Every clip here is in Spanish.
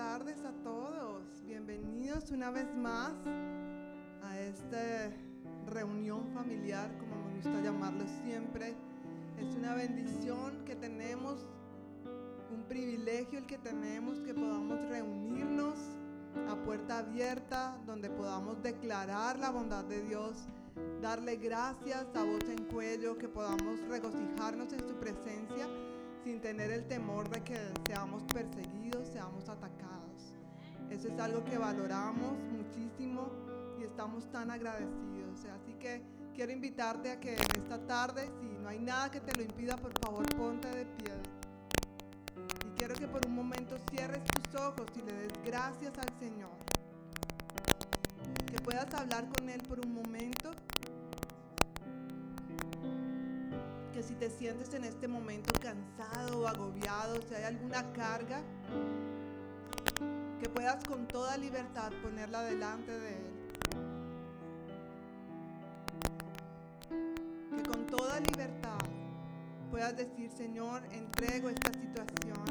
tardes a todos. Bienvenidos una vez más a esta reunión familiar, como me gusta llamarlo siempre. Es una bendición que tenemos, un privilegio el que tenemos que podamos reunirnos a puerta abierta, donde podamos declarar la bondad de Dios, darle gracias a voz en cuello, que podamos regocijarnos en su presencia sin tener el temor de que seamos perseguidos, seamos atacados. Eso es algo que valoramos muchísimo y estamos tan agradecidos. Así que quiero invitarte a que esta tarde, si no hay nada que te lo impida, por favor ponte de pie. Y quiero que por un momento cierres tus ojos y le des gracias al Señor. Que puedas hablar con Él por un si te sientes en este momento cansado o agobiado, si hay alguna carga, que puedas con toda libertad ponerla delante de Él. Que con toda libertad puedas decir, Señor, entrego esta situación,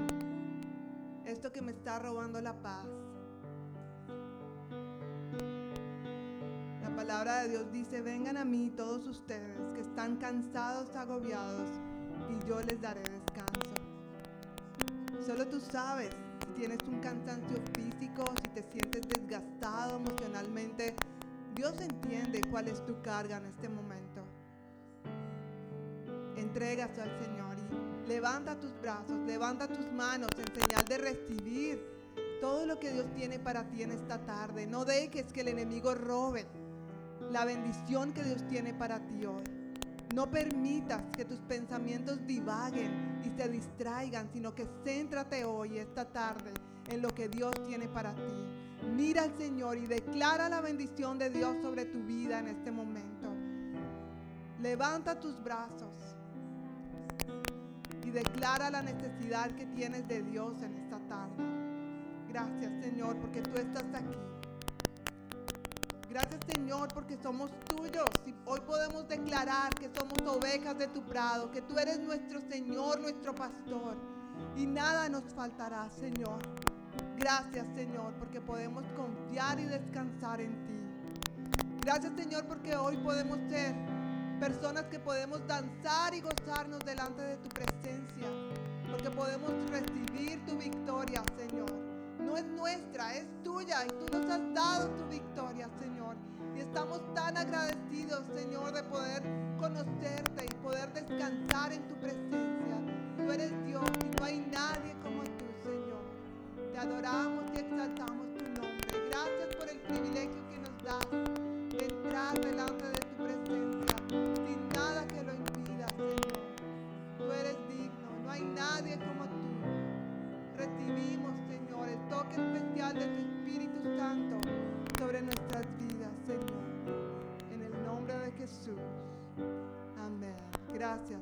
esto que me está robando la paz. Palabra de Dios dice, vengan a mí todos ustedes que están cansados, agobiados, y yo les daré descanso. Solo tú sabes si tienes un cansancio físico, si te sientes desgastado emocionalmente. Dios entiende cuál es tu carga en este momento. Entrégase al Señor y levanta tus brazos, levanta tus manos en señal de recibir todo lo que Dios tiene para ti en esta tarde. No dejes que el enemigo robe la bendición que Dios tiene para ti hoy. No permitas que tus pensamientos divaguen y se distraigan, sino que céntrate hoy, esta tarde, en lo que Dios tiene para ti. Mira al Señor y declara la bendición de Dios sobre tu vida en este momento. Levanta tus brazos y declara la necesidad que tienes de Dios en esta tarde. Gracias Señor porque tú estás aquí. Gracias Señor porque somos tuyos y hoy podemos declarar que somos ovejas de tu prado, que tú eres nuestro Señor, nuestro pastor y nada nos faltará Señor. Gracias Señor porque podemos confiar y descansar en ti. Gracias Señor porque hoy podemos ser personas que podemos danzar y gozarnos delante de tu presencia, porque podemos recibir tu victoria Señor no es nuestra, es tuya y tú nos has dado tu victoria, Señor. Y estamos tan agradecidos, Señor, de poder conocerte y poder descansar en tu presencia. Tú eres Dios y no hay nadie como tú, Señor. Te adoramos y exaltamos tu nombre. Gracias por el privilegio que nos das de entrar delante de tu presencia sin nada que lo impida, Señor. Tú eres digno, no hay nadie como tú. Recibimos de tu Espíritu Santo sobre nuestras vidas, Señor. En el nombre de Jesús. Amén. Gracias,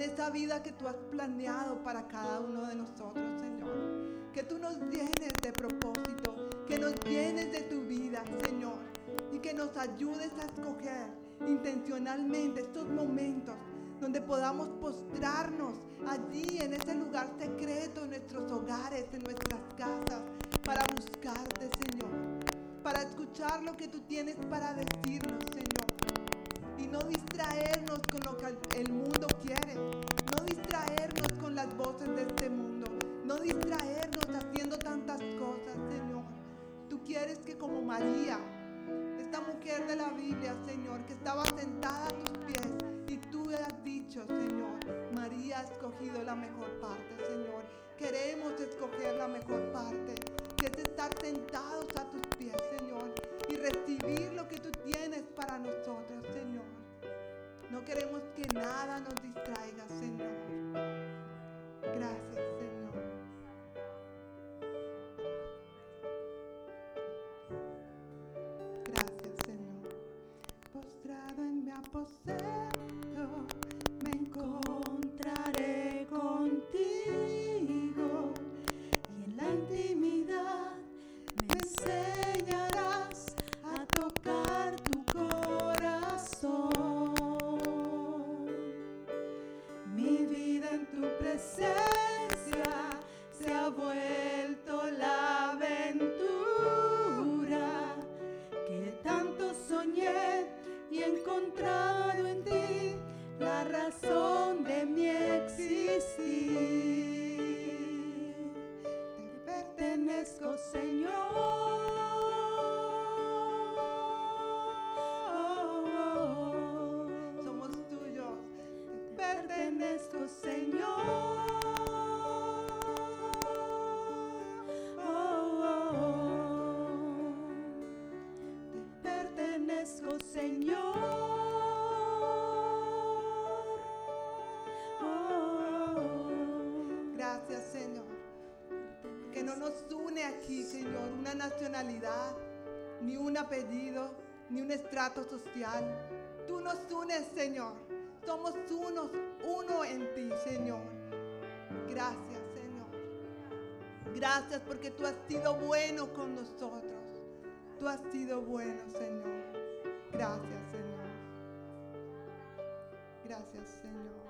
en esa vida que tú has planeado para cada uno de nosotros, Señor. Que tú nos llenes de propósito, que nos llenes de tu vida, Señor. Y que nos ayudes a escoger intencionalmente estos momentos donde podamos postrarnos allí en ese lugar secreto, en nuestros hogares, en nuestras casas, para buscarte, Señor. Para escuchar lo que tú tienes para decirnos, Señor y no distraernos con lo que el mundo quiere, no distraernos con las voces de este mundo, no distraernos haciendo tantas cosas, Señor. Tú quieres que como María, esta mujer de la Biblia, Señor, que estaba sentada a tus pies y tú has dicho, Señor, María ha escogido la mejor parte, Señor. Queremos escoger la mejor parte, que es estar sentados a tus pies, Señor, y recibir lo que tú tienes para nosotros, Señor. No queremos que nada nos distraiga, Señor. Gracias, Señor. Gracias, Señor. Postrado en mi aposento, Me encontraré contigo apellido ni un estrato social. Tú nos unes, Señor. Somos unos, uno en ti, Señor. Gracias, Señor. Gracias porque tú has sido bueno con nosotros. Tú has sido bueno, Señor. Gracias, Señor. Gracias, Señor.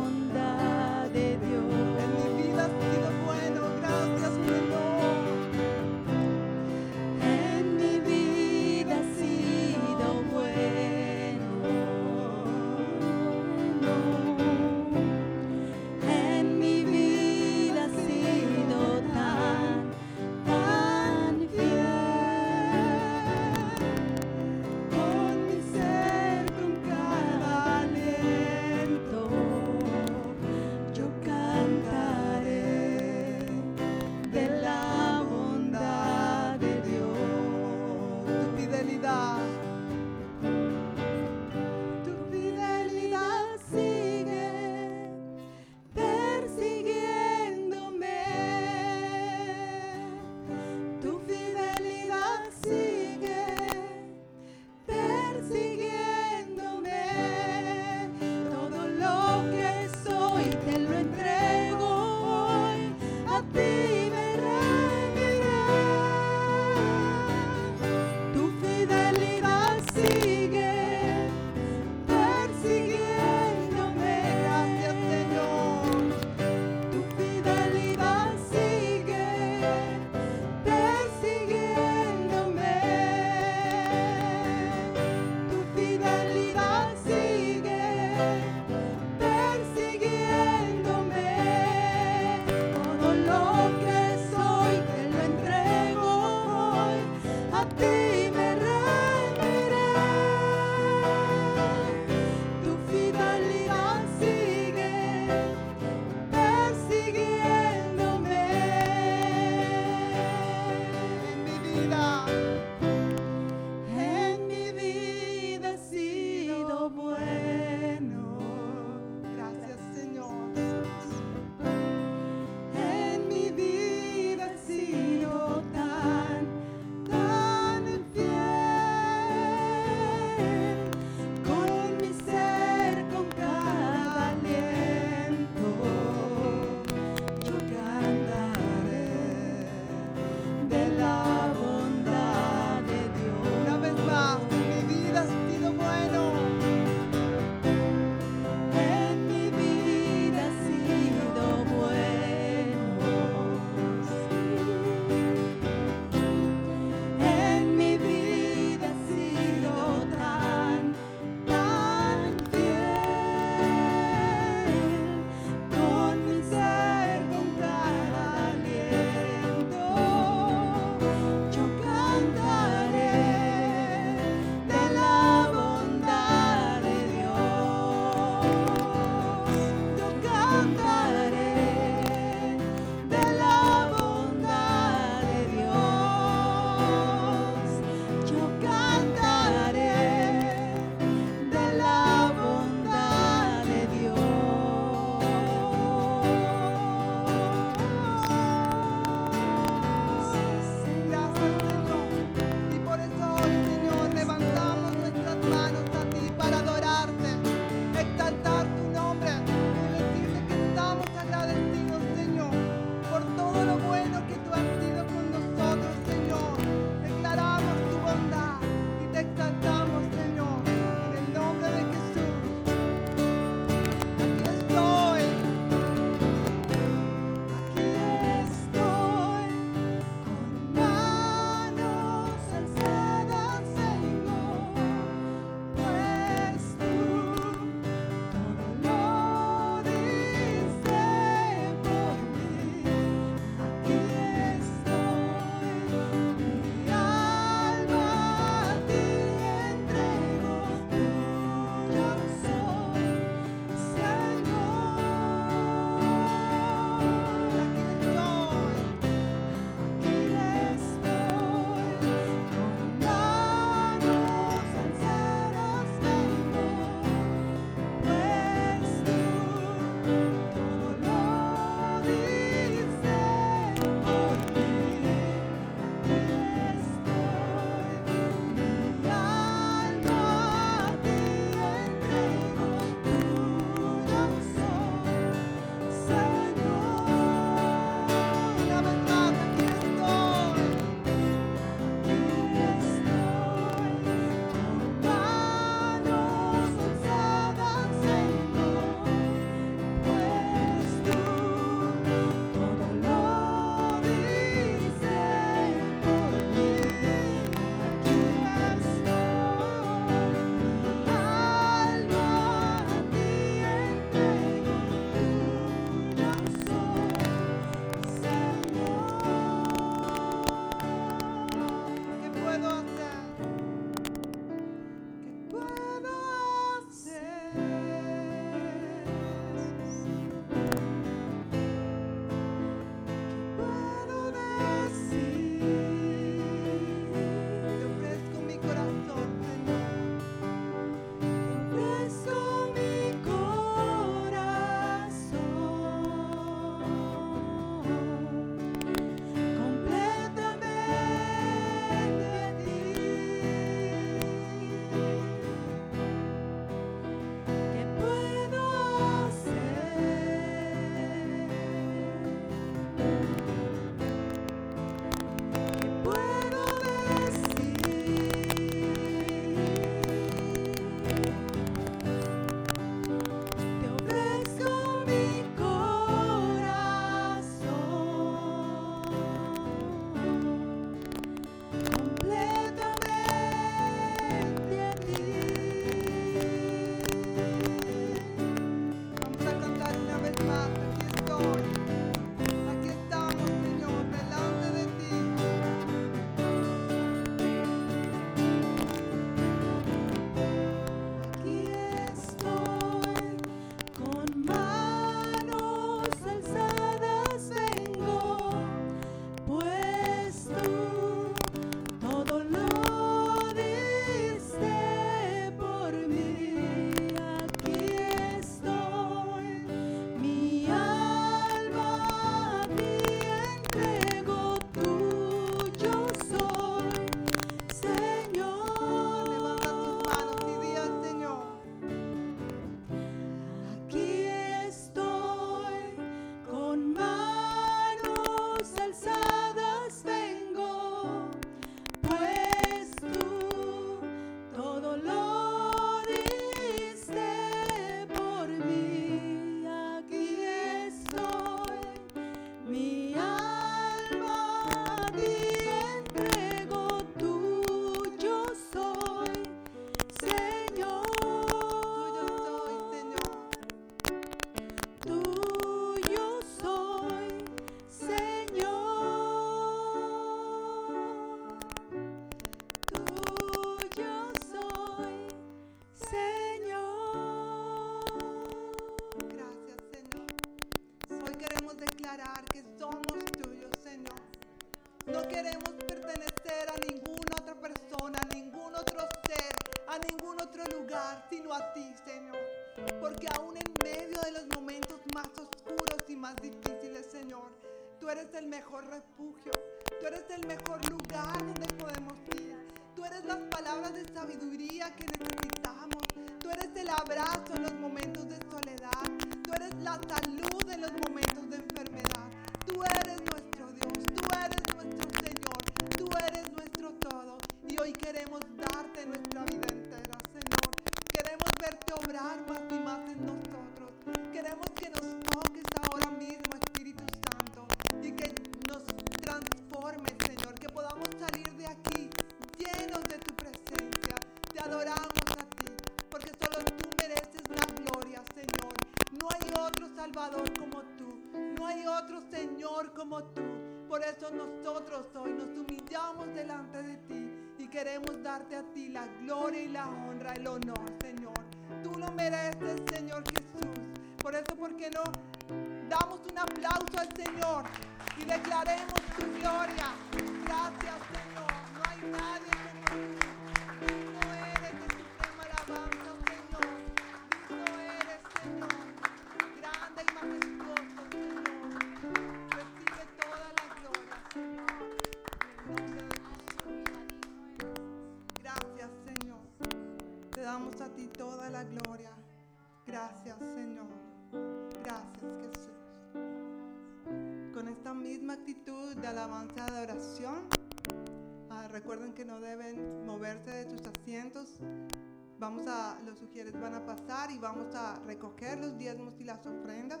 y vamos a recoger los diezmos y las ofrendas.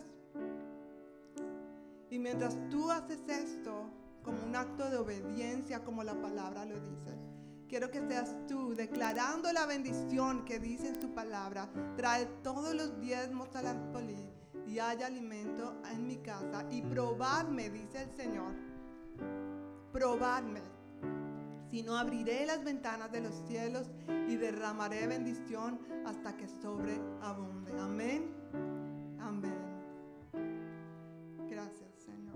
Y mientras tú haces esto como un acto de obediencia, como la palabra lo dice, quiero que seas tú declarando la bendición que dice en tu palabra. Trae todos los diezmos al alfolí y haya alimento en mi casa. Y probadme, dice el Señor. Probadme sino abriré las ventanas de los cielos y derramaré bendición hasta que sobreabunde. Amén. Amén. Gracias, Señor.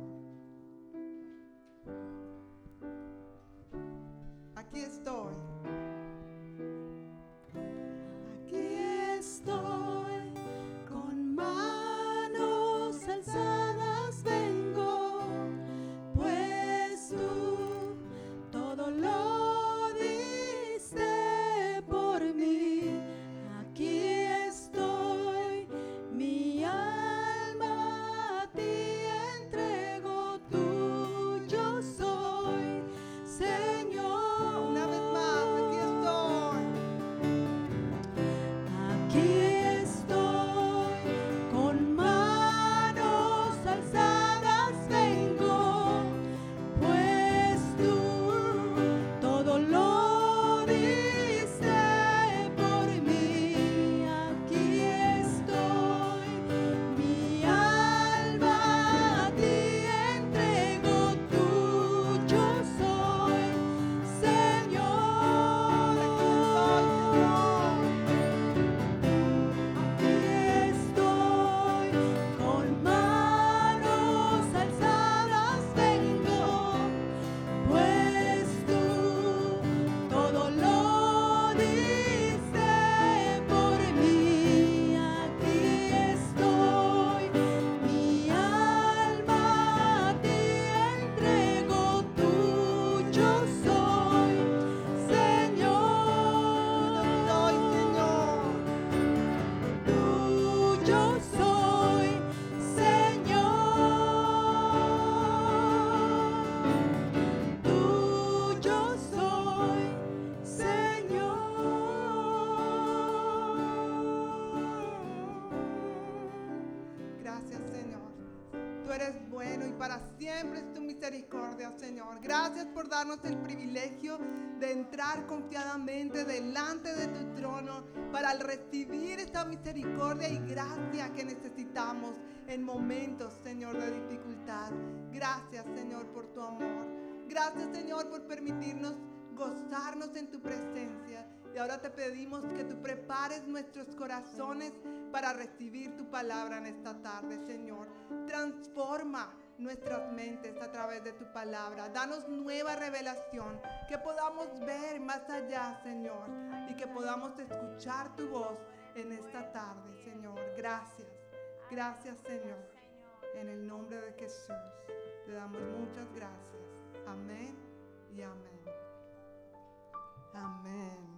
Señor. Gracias por darnos el privilegio de entrar confiadamente delante de tu trono para recibir esta misericordia y gracia que necesitamos en momentos, Señor, de dificultad. Gracias, Señor, por tu amor. Gracias, Señor, por permitirnos gozarnos en tu presencia. Y ahora te pedimos que tú prepares nuestros corazones para recibir tu palabra en esta tarde, Señor. Transforma nuestras mentes a través de tu palabra. Danos nueva revelación, que podamos ver más allá, Señor, y que podamos escuchar tu voz en esta tarde, Señor. Gracias, gracias, Señor. En el nombre de Jesús, te damos muchas gracias. Amén y amén. Amén.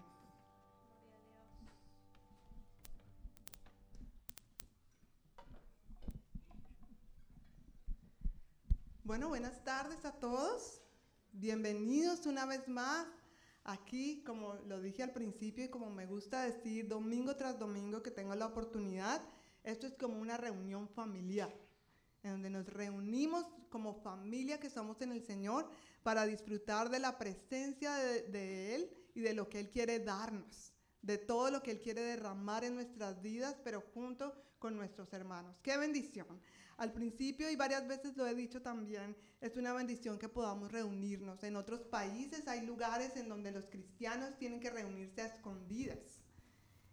Bueno, buenas tardes a todos. Bienvenidos una vez más aquí, como lo dije al principio y como me gusta decir, domingo tras domingo que tengo la oportunidad, esto es como una reunión familiar, en donde nos reunimos como familia que somos en el Señor para disfrutar de la presencia de, de Él y de lo que Él quiere darnos, de todo lo que Él quiere derramar en nuestras vidas, pero junto con nuestros hermanos. ¡Qué bendición! Al principio y varias veces lo he dicho también, es una bendición que podamos reunirnos. En otros países hay lugares en donde los cristianos tienen que reunirse a escondidas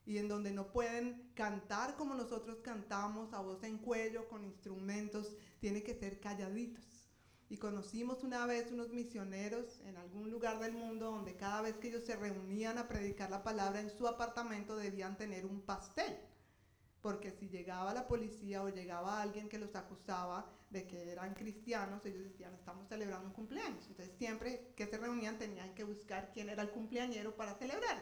y en donde no pueden cantar como nosotros cantamos, a voz en cuello, con instrumentos, tienen que ser calladitos. Y conocimos una vez unos misioneros en algún lugar del mundo donde cada vez que ellos se reunían a predicar la palabra en su apartamento debían tener un pastel porque si llegaba la policía o llegaba alguien que los acusaba de que eran cristianos, ellos decían, estamos celebrando un cumpleaños. Entonces siempre que se reunían tenían que buscar quién era el cumpleañero para celebrar.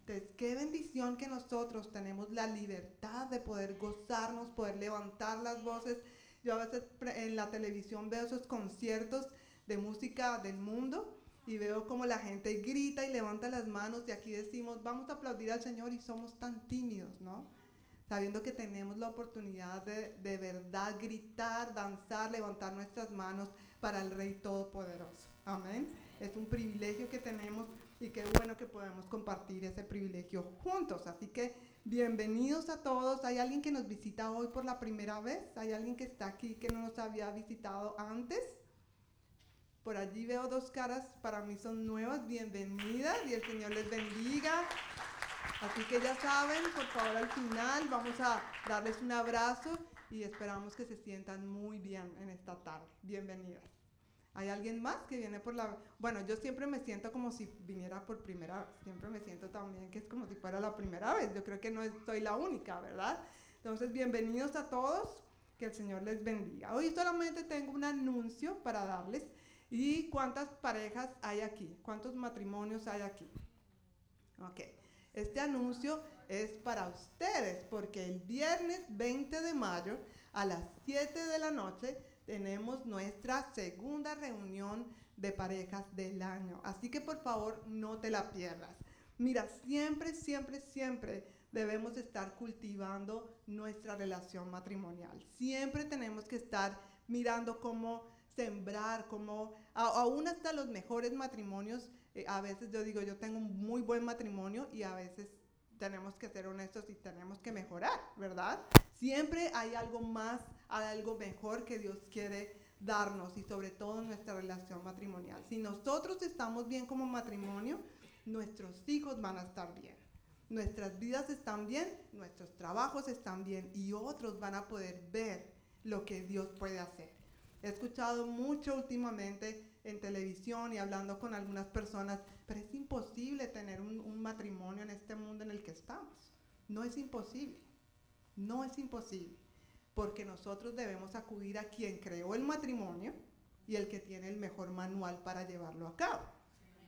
Entonces, qué bendición que nosotros tenemos la libertad de poder gozarnos, poder levantar las voces. Yo a veces en la televisión veo esos conciertos de música del mundo y veo como la gente grita y levanta las manos y aquí decimos, vamos a aplaudir al Señor y somos tan tímidos, ¿no? Sabiendo que tenemos la oportunidad de de verdad gritar, danzar, levantar nuestras manos para el Rey Todopoderoso. Amén. Es un privilegio que tenemos y qué bueno que podemos compartir ese privilegio juntos. Así que bienvenidos a todos. ¿Hay alguien que nos visita hoy por la primera vez? ¿Hay alguien que está aquí que no nos había visitado antes? Por allí veo dos caras, para mí son nuevas. Bienvenidas y el Señor les bendiga. Así que ya saben, por favor al final vamos a darles un abrazo y esperamos que se sientan muy bien en esta tarde. Bienvenidas. ¿Hay alguien más que viene por la... Bueno, yo siempre me siento como si viniera por primera vez. Siempre me siento también que es como si fuera la primera vez. Yo creo que no soy la única, ¿verdad? Entonces, bienvenidos a todos. Que el Señor les bendiga. Hoy solamente tengo un anuncio para darles. ¿Y cuántas parejas hay aquí? ¿Cuántos matrimonios hay aquí? Ok. Este anuncio es para ustedes porque el viernes 20 de mayo a las 7 de la noche tenemos nuestra segunda reunión de parejas del año. Así que por favor no te la pierdas. Mira, siempre, siempre, siempre debemos estar cultivando nuestra relación matrimonial. Siempre tenemos que estar mirando cómo sembrar, cómo, aún hasta los mejores matrimonios eh, a veces yo digo, yo tengo un muy buen matrimonio y a veces tenemos que ser honestos y tenemos que mejorar, ¿verdad? Siempre hay algo más, hay algo mejor que Dios quiere darnos y sobre todo en nuestra relación matrimonial. Si nosotros estamos bien como matrimonio, nuestros hijos van a estar bien. Nuestras vidas están bien, nuestros trabajos están bien y otros van a poder ver lo que Dios puede hacer. He escuchado mucho últimamente en televisión y hablando con algunas personas, pero es imposible tener un, matrimonio en este mundo en el que estamos. No es imposible, no es imposible, porque nosotros debemos acudir a quien creó el matrimonio y el que tiene el mejor manual para llevarlo a cabo.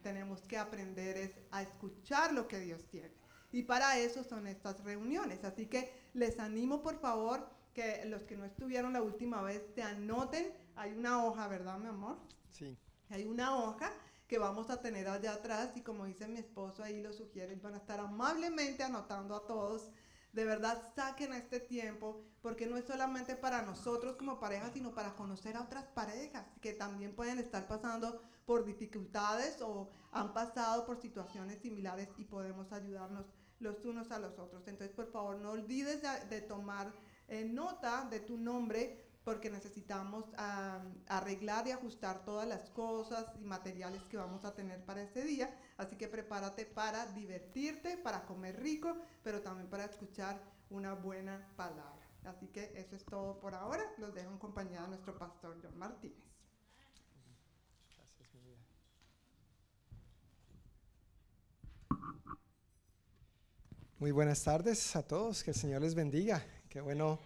Tenemos que aprender es a escuchar lo que Dios tiene. Y para eso son estas reuniones. Así que les animo, por favor, que los que no estuvieron la última vez se anoten. Hay una hoja, ¿verdad, mi amor? Sí. Hay una hoja que vamos a tener allá atrás y como dice mi esposo ahí lo sugiere, van a estar amablemente anotando a todos. De verdad saquen este tiempo porque no es solamente para nosotros como pareja, sino para conocer a otras parejas que también pueden estar pasando por dificultades o han pasado por situaciones similares y podemos ayudarnos los unos a los otros. Entonces, por favor, no olvides de, de tomar eh, nota de tu nombre porque necesitamos arreglar y ajustar todas las cosas y materiales que vamos a tener para ese día. Así que prepárate para divertirte, para comer rico, pero también para escuchar una buena palabra. Así que eso es todo por ahora. Los dejo en compañía de nuestro pastor John Martínez. Gracias, mi vida. Muy buenas tardes a todos, que el Señor les bendiga. Qué bueno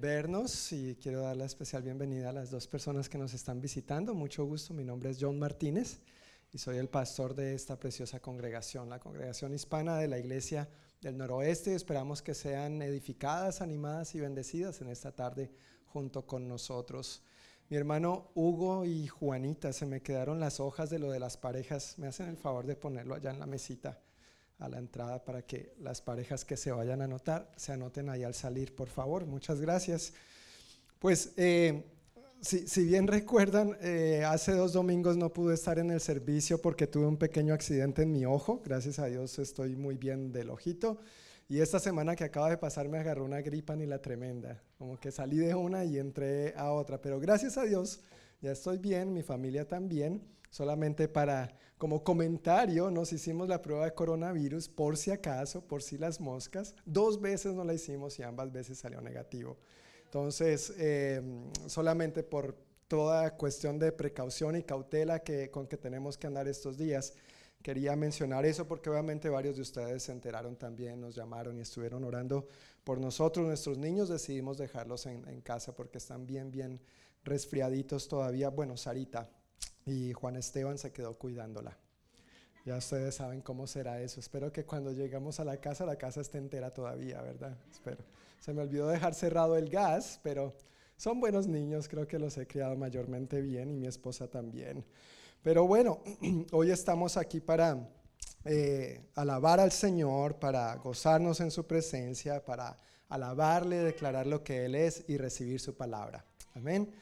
vernos y quiero dar la especial bienvenida a las dos personas que nos están visitando. Mucho gusto, mi nombre es John Martínez y soy el pastor de esta preciosa congregación, la congregación hispana de la Iglesia del Noroeste. Esperamos que sean edificadas, animadas y bendecidas en esta tarde junto con nosotros. Mi hermano Hugo y Juanita, se me quedaron las hojas de lo de las parejas. Me hacen el favor de ponerlo allá en la mesita a la entrada para que las parejas que se vayan a anotar se anoten ahí al salir, por favor. Muchas gracias. Pues eh, si, bien recuerdan, eh, hace dos domingos no pude estar en el servicio porque tuve un pequeño accidente en mi ojo. Gracias a Dios estoy muy bien del ojito. Y esta semana que acaba de pasar me agarró una gripa ni la tremenda. Como que salí de una y entré a otra. Pero gracias a Dios ya estoy bien, mi familia también. Solamente para, como comentario, nos hicimos la prueba de coronavirus por si acaso, por si las moscas. Dos veces no la hicimos y ambas veces salió negativo. Entonces, eh, solamente por toda cuestión de precaución y cautela que, con que tenemos que andar estos días, quería mencionar eso porque obviamente varios de ustedes se enteraron también, nos llamaron y estuvieron orando por nosotros. Nuestros niños decidimos dejarlos en, en casa porque están bien, bien resfriaditos todavía. Bueno, Sarita y Juan Esteban se quedó cuidándola. Ya ustedes saben cómo será eso. Espero que cuando lleguemos a la casa, la casa esté entera todavía, ¿verdad? Espero. Se me olvidó dejar cerrado el gas, pero son buenos niños, creo que los he criado mayormente bien y mi esposa también. Pero bueno, hoy estamos aquí para eh, alabar al Señor, para gozarnos en su presencia, para alabarle, declarar lo que Él es y recibir su palabra. Amén.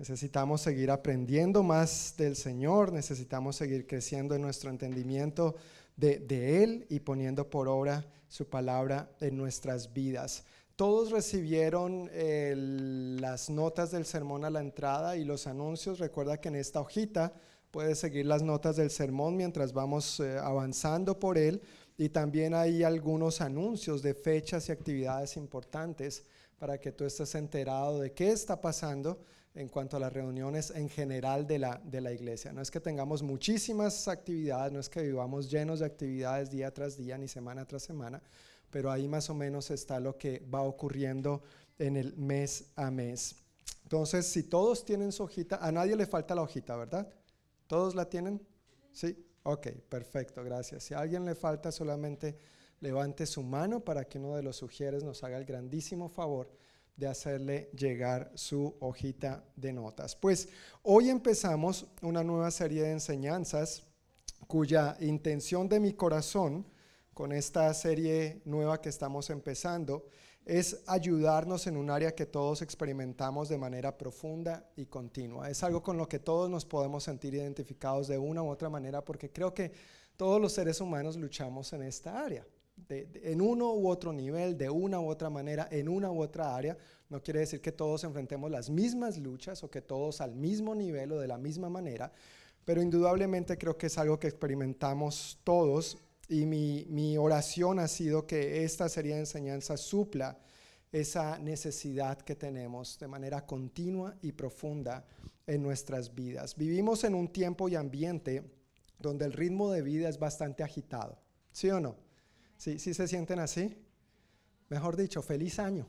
Necesitamos seguir aprendiendo más del Señor, necesitamos seguir creciendo en nuestro entendimiento de, Él y poniendo por obra su palabra en nuestras vidas. Todos recibieron las notas del sermón a la entrada y los anuncios. Recuerda que en esta hojita puedes seguir las notas del sermón mientras vamos eh, avanzando por él. Y también hay algunos anuncios de fechas y actividades importantes para que tú estés enterado de qué está pasando en cuanto a las reuniones en general de la, de la iglesia. No es que tengamos muchísimas actividades, no es que vivamos llenos de actividades día tras día ni semana tras semana, pero ahí más o menos está lo que va ocurriendo en el mes a mes. Entonces, si todos tienen su hojita, a nadie le falta la hojita, ¿verdad? ¿Todos la tienen? Sí. Ok, perfecto, gracias. Si a alguien le falta, solamente levante su mano para que uno de los sugieres nos haga el grandísimo favor de hacerle llegar su hojita de notas. Pues hoy empezamos una nueva serie de enseñanzas cuya intención de mi corazón con esta serie nueva que estamos empezando es ayudarnos en un área que todos experimentamos de manera profunda y continua. Es algo con lo que todos nos podemos sentir identificados de una u otra manera porque creo que todos los seres humanos luchamos en esta área en uno u otro nivel, de una u otra manera, en una u otra área. No quiere decir que todos enfrentemos las mismas luchas o que todos al mismo nivel o de la misma manera, pero indudablemente creo que es algo que experimentamos todos y mi, mi oración ha sido que esta serie de enseñanzas supla esa necesidad que tenemos de manera continua y profunda en nuestras vidas. Vivimos en un tiempo y ambiente donde el ritmo de vida es bastante agitado, ¿sí o no? ¿Sí, sí se sienten así? Mejor dicho, feliz año.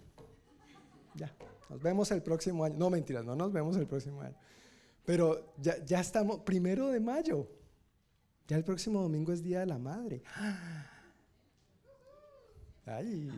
Ya, nos vemos el próximo año. No, mentiras, no nos vemos el próximo año. Pero ya, ya estamos, primero de mayo. Ya el próximo domingo es Día de la Madre. Ay.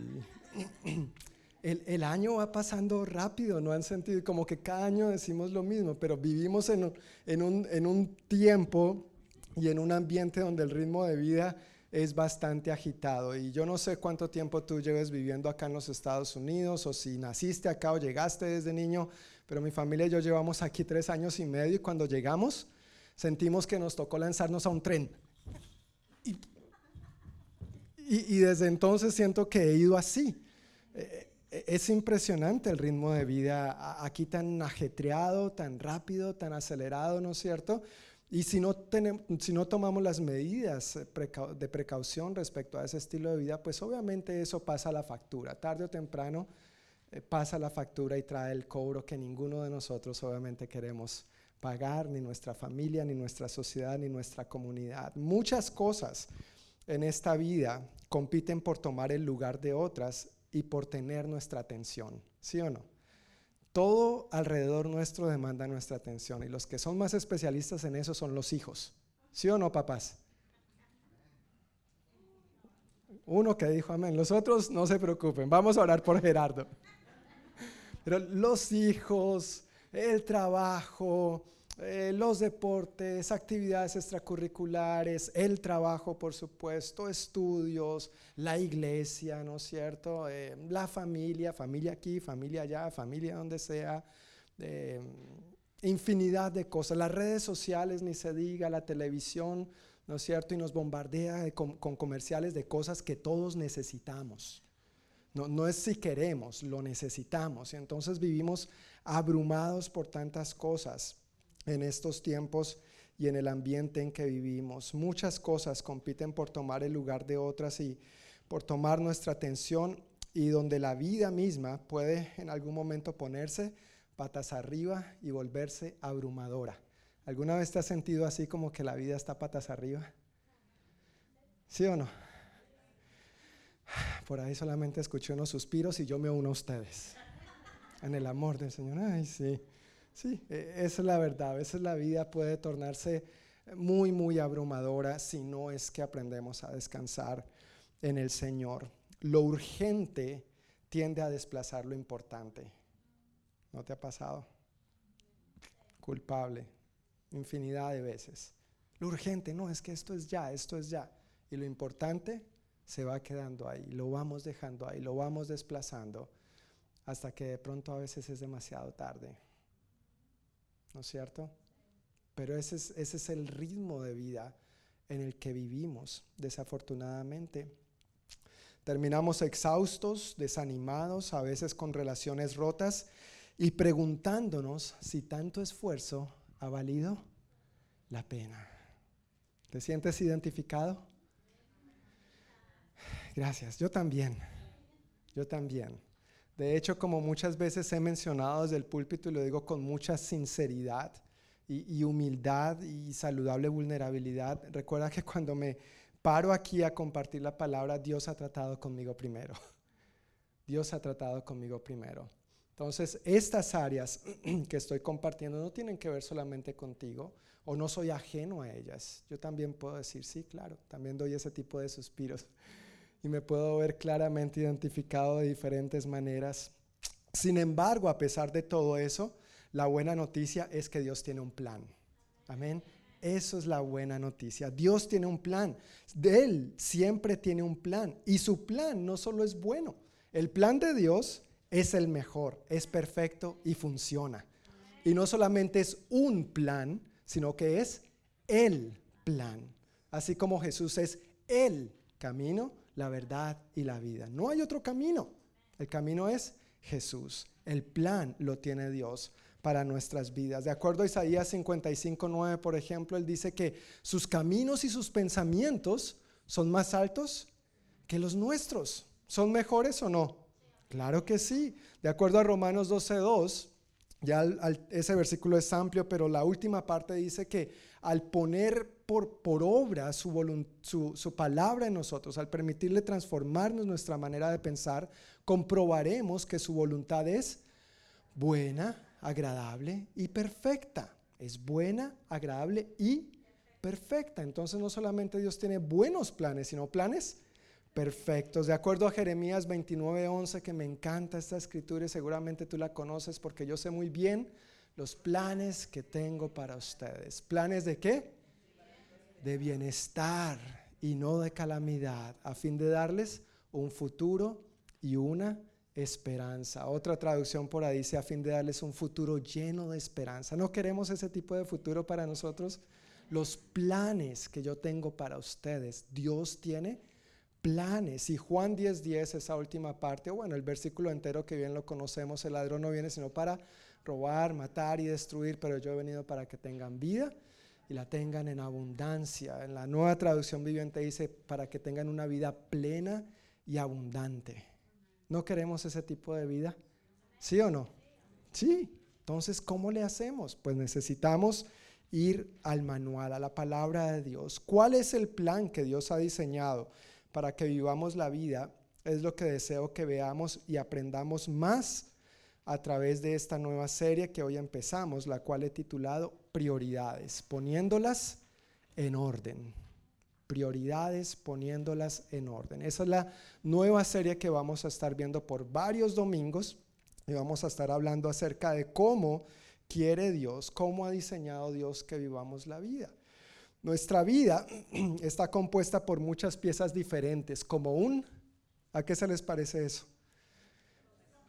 El, el, año va pasando rápido, no han sentido como que cada año decimos lo mismo, pero vivimos en un, en un, en un tiempo y en un ambiente donde el ritmo de vida es bastante agitado. Y yo no sé cuánto tiempo tú lleves viviendo acá en los Estados Unidos o si naciste acá o llegaste desde niño, pero mi familia y yo llevamos aquí tres años y medio y cuando llegamos sentimos que nos tocó lanzarnos a un tren. Y, y, desde entonces siento que he ido así. Eh, eh, es impresionante el ritmo de vida aquí tan ajetreado, tan rápido, tan acelerado, ¿no es cierto? Y si no, tenemos, si no tomamos las medidas eh, de precaución respecto a ese estilo de vida, pues obviamente eso pasa a la factura. Tarde o temprano eh, pasa la factura y trae el cobro que ninguno de nosotros obviamente queremos pagar, ni nuestra familia, ni nuestra sociedad, ni nuestra comunidad. Muchas cosas en esta vida compiten por tomar el lugar de otras y por tener nuestra atención, ¿sí o no? Todo alrededor nuestro demanda nuestra atención y los que son más especialistas en eso son los hijos, ¿sí o no, papás? Uno que dijo amén, los otros no se preocupen, vamos a orar por Gerardo. Pero los hijos, el trabajo, eh, los deportes, actividades extracurriculares, el trabajo, por supuesto, estudios, la iglesia, ¿no es cierto? Eh, la familia, familia aquí, familia allá, familia donde sea, eh, infinidad de cosas. Las redes sociales, ni se diga, la televisión, ¿no es cierto? Y nos bombardea con, comerciales de cosas que todos necesitamos. No, no, es si queremos, lo necesitamos. Y entonces vivimos abrumados por tantas cosas en estos tiempos y en el ambiente en que vivimos. Muchas cosas compiten por tomar el lugar de otras y por tomar nuestra atención y donde la vida misma puede en algún momento ponerse patas arriba y volverse abrumadora. ¿Alguna vez te has sentido así como que la vida está patas arriba? ¿Sí o no? Por ahí solamente escuché unos suspiros y yo me uno a ustedes. En el amor del Señor. Ay, sí. Sí, e, esa es la verdad. A veces la vida puede tornarse muy, muy abrumadora si no es que aprendemos a descansar en el Señor. Lo urgente tiende a desplazar lo importante. ¿No te ha pasado? Culpable, infinidad de veces. Lo urgente, no, es que esto es ya, esto es ya. Y lo importante se va quedando ahí, lo vamos dejando ahí, lo vamos desplazando hasta que de pronto a veces es demasiado tarde. ¿No es cierto? Pero ese es, ese es el ritmo de vida en el que vivimos, desafortunadamente. Terminamos exhaustos, desanimados, a veces con relaciones rotas y preguntándonos si tanto esfuerzo ha valido la pena. ¿Te sientes identificado? Gracias, yo también, yo también. De hecho, como muchas veces he mencionado desde el púlpito y lo digo con mucha sinceridad y, humildad y saludable vulnerabilidad, recuerda que cuando me paro aquí a compartir la palabra, Dios ha tratado conmigo primero. Dios ha tratado conmigo primero. Entonces, estas áreas que estoy compartiendo no tienen que ver solamente contigo o no soy ajeno a ellas. Yo también puedo decir, sí, claro, también doy ese tipo de suspiros y me puedo ver claramente identificado de diferentes maneras. Sin embargo, a pesar de todo eso, la buena noticia es que Dios tiene un plan. Amén. Eso es la buena noticia. Dios tiene un plan. De Él siempre tiene un plan. Y su plan no solo es bueno. El plan de Dios es el mejor, es perfecto y funciona. Y no solamente es un plan, sino que es el plan. Así como Jesús es el camino, la verdad y la vida. No hay otro camino. El camino es Jesús. El plan lo tiene Dios para nuestras vidas. De acuerdo a Isaías 55, 9, por ejemplo, él dice que sus caminos y sus pensamientos son más altos que los nuestros. ¿Son mejores o no? Claro que sí. De acuerdo a Romanos 12, 2, ya ese versículo es amplio, pero la última parte dice que al poner por, obra su, su, su, palabra en nosotros, al permitirle transformarnos nuestra manera de pensar, comprobaremos que su voluntad es buena, agradable y perfecta. Es buena, agradable y perfecta. Entonces no solamente Dios tiene buenos planes, sino planes perfectos. De acuerdo a Jeremías 29:11, que me encanta esta escritura y seguramente tú la conoces porque yo sé muy bien los planes que tengo para ustedes. ¿Planes de qué? De bienestar y no de calamidad, a fin de darles un futuro y una esperanza. Otra traducción por ahí dice a fin de darles un futuro lleno de esperanza. ¿No queremos ese tipo de futuro para nosotros? Los planes que yo tengo para ustedes, Dios tiene planes. Y Juan 10:10, 10, esa última parte, bueno, el versículo entero que bien lo conocemos, el ladrón no viene sino para robar, matar y destruir, pero yo he venido para que tengan vida y la tengan en abundancia. En la nueva traducción viviente dice, para que tengan una vida plena y abundante. ¿No queremos ese tipo de vida? ¿Sí o no? Sí. Entonces, ¿cómo le hacemos? Pues necesitamos ir al manual, a la palabra de Dios. ¿Cuál es el plan que Dios ha diseñado para que vivamos la vida? Es lo que deseo que veamos y aprendamos más a través de esta nueva serie que hoy empezamos, la cual he titulado Prioridades, poniéndolas en orden. Prioridades, poniéndolas en orden. Esa es la nueva serie que vamos a estar viendo por varios domingos y vamos a estar hablando acerca de cómo quiere Dios, cómo ha diseñado Dios que vivamos la vida. Nuestra vida está compuesta por muchas piezas diferentes, como un, ¿a qué se les parece eso?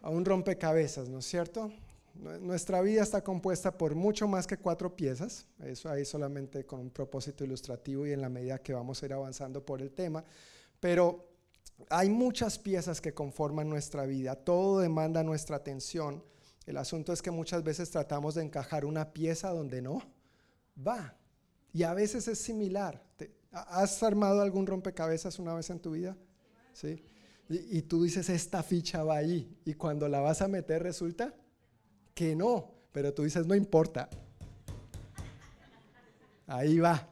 A un rompecabezas, ¿no es cierto? Nuestra vida está compuesta por mucho más que cuatro piezas, eso ahí solamente con un propósito ilustrativo y en la medida que vamos a ir avanzando por el tema, pero hay muchas piezas que conforman nuestra vida, todo demanda nuestra atención el asunto es que muchas veces tratamos de encajar una pieza donde no va. Y a veces es similar. ¿Has armado algún rompecabezas una vez en tu vida? ¿Sí? Y, tú dices, esta ficha va ahí. Y cuando la vas a meter resulta que no. Pero tú dices, no importa. Ahí va.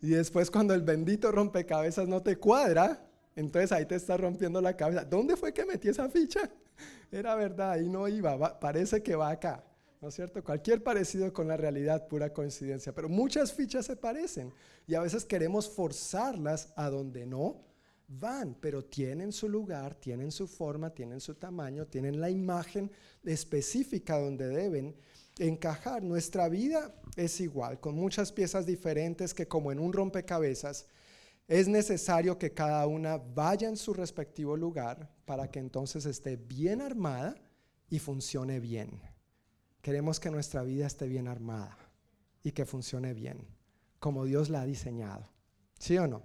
Y después cuando el bendito rompecabezas no te cuadra, entonces ahí te está rompiendo la cabeza. ¿Dónde fue que metí esa ficha? Era verdad, y no iba, parece que va acá. ¿No es cierto? Cualquier parecido con la realidad, pura coincidencia. Pero muchas fichas se parecen y a veces queremos forzarlas a donde no van, pero tienen su lugar, tienen su forma, tienen su tamaño, tienen la imagen específica donde deben encajar. Nuestra vida es igual, con muchas piezas diferentes que como en un rompecabezas es necesario que cada una vaya en su respectivo lugar para que entonces esté bien armada y funcione bien. Queremos que nuestra vida esté bien armada y que funcione bien, como Dios la ha diseñado. ¿Sí o no?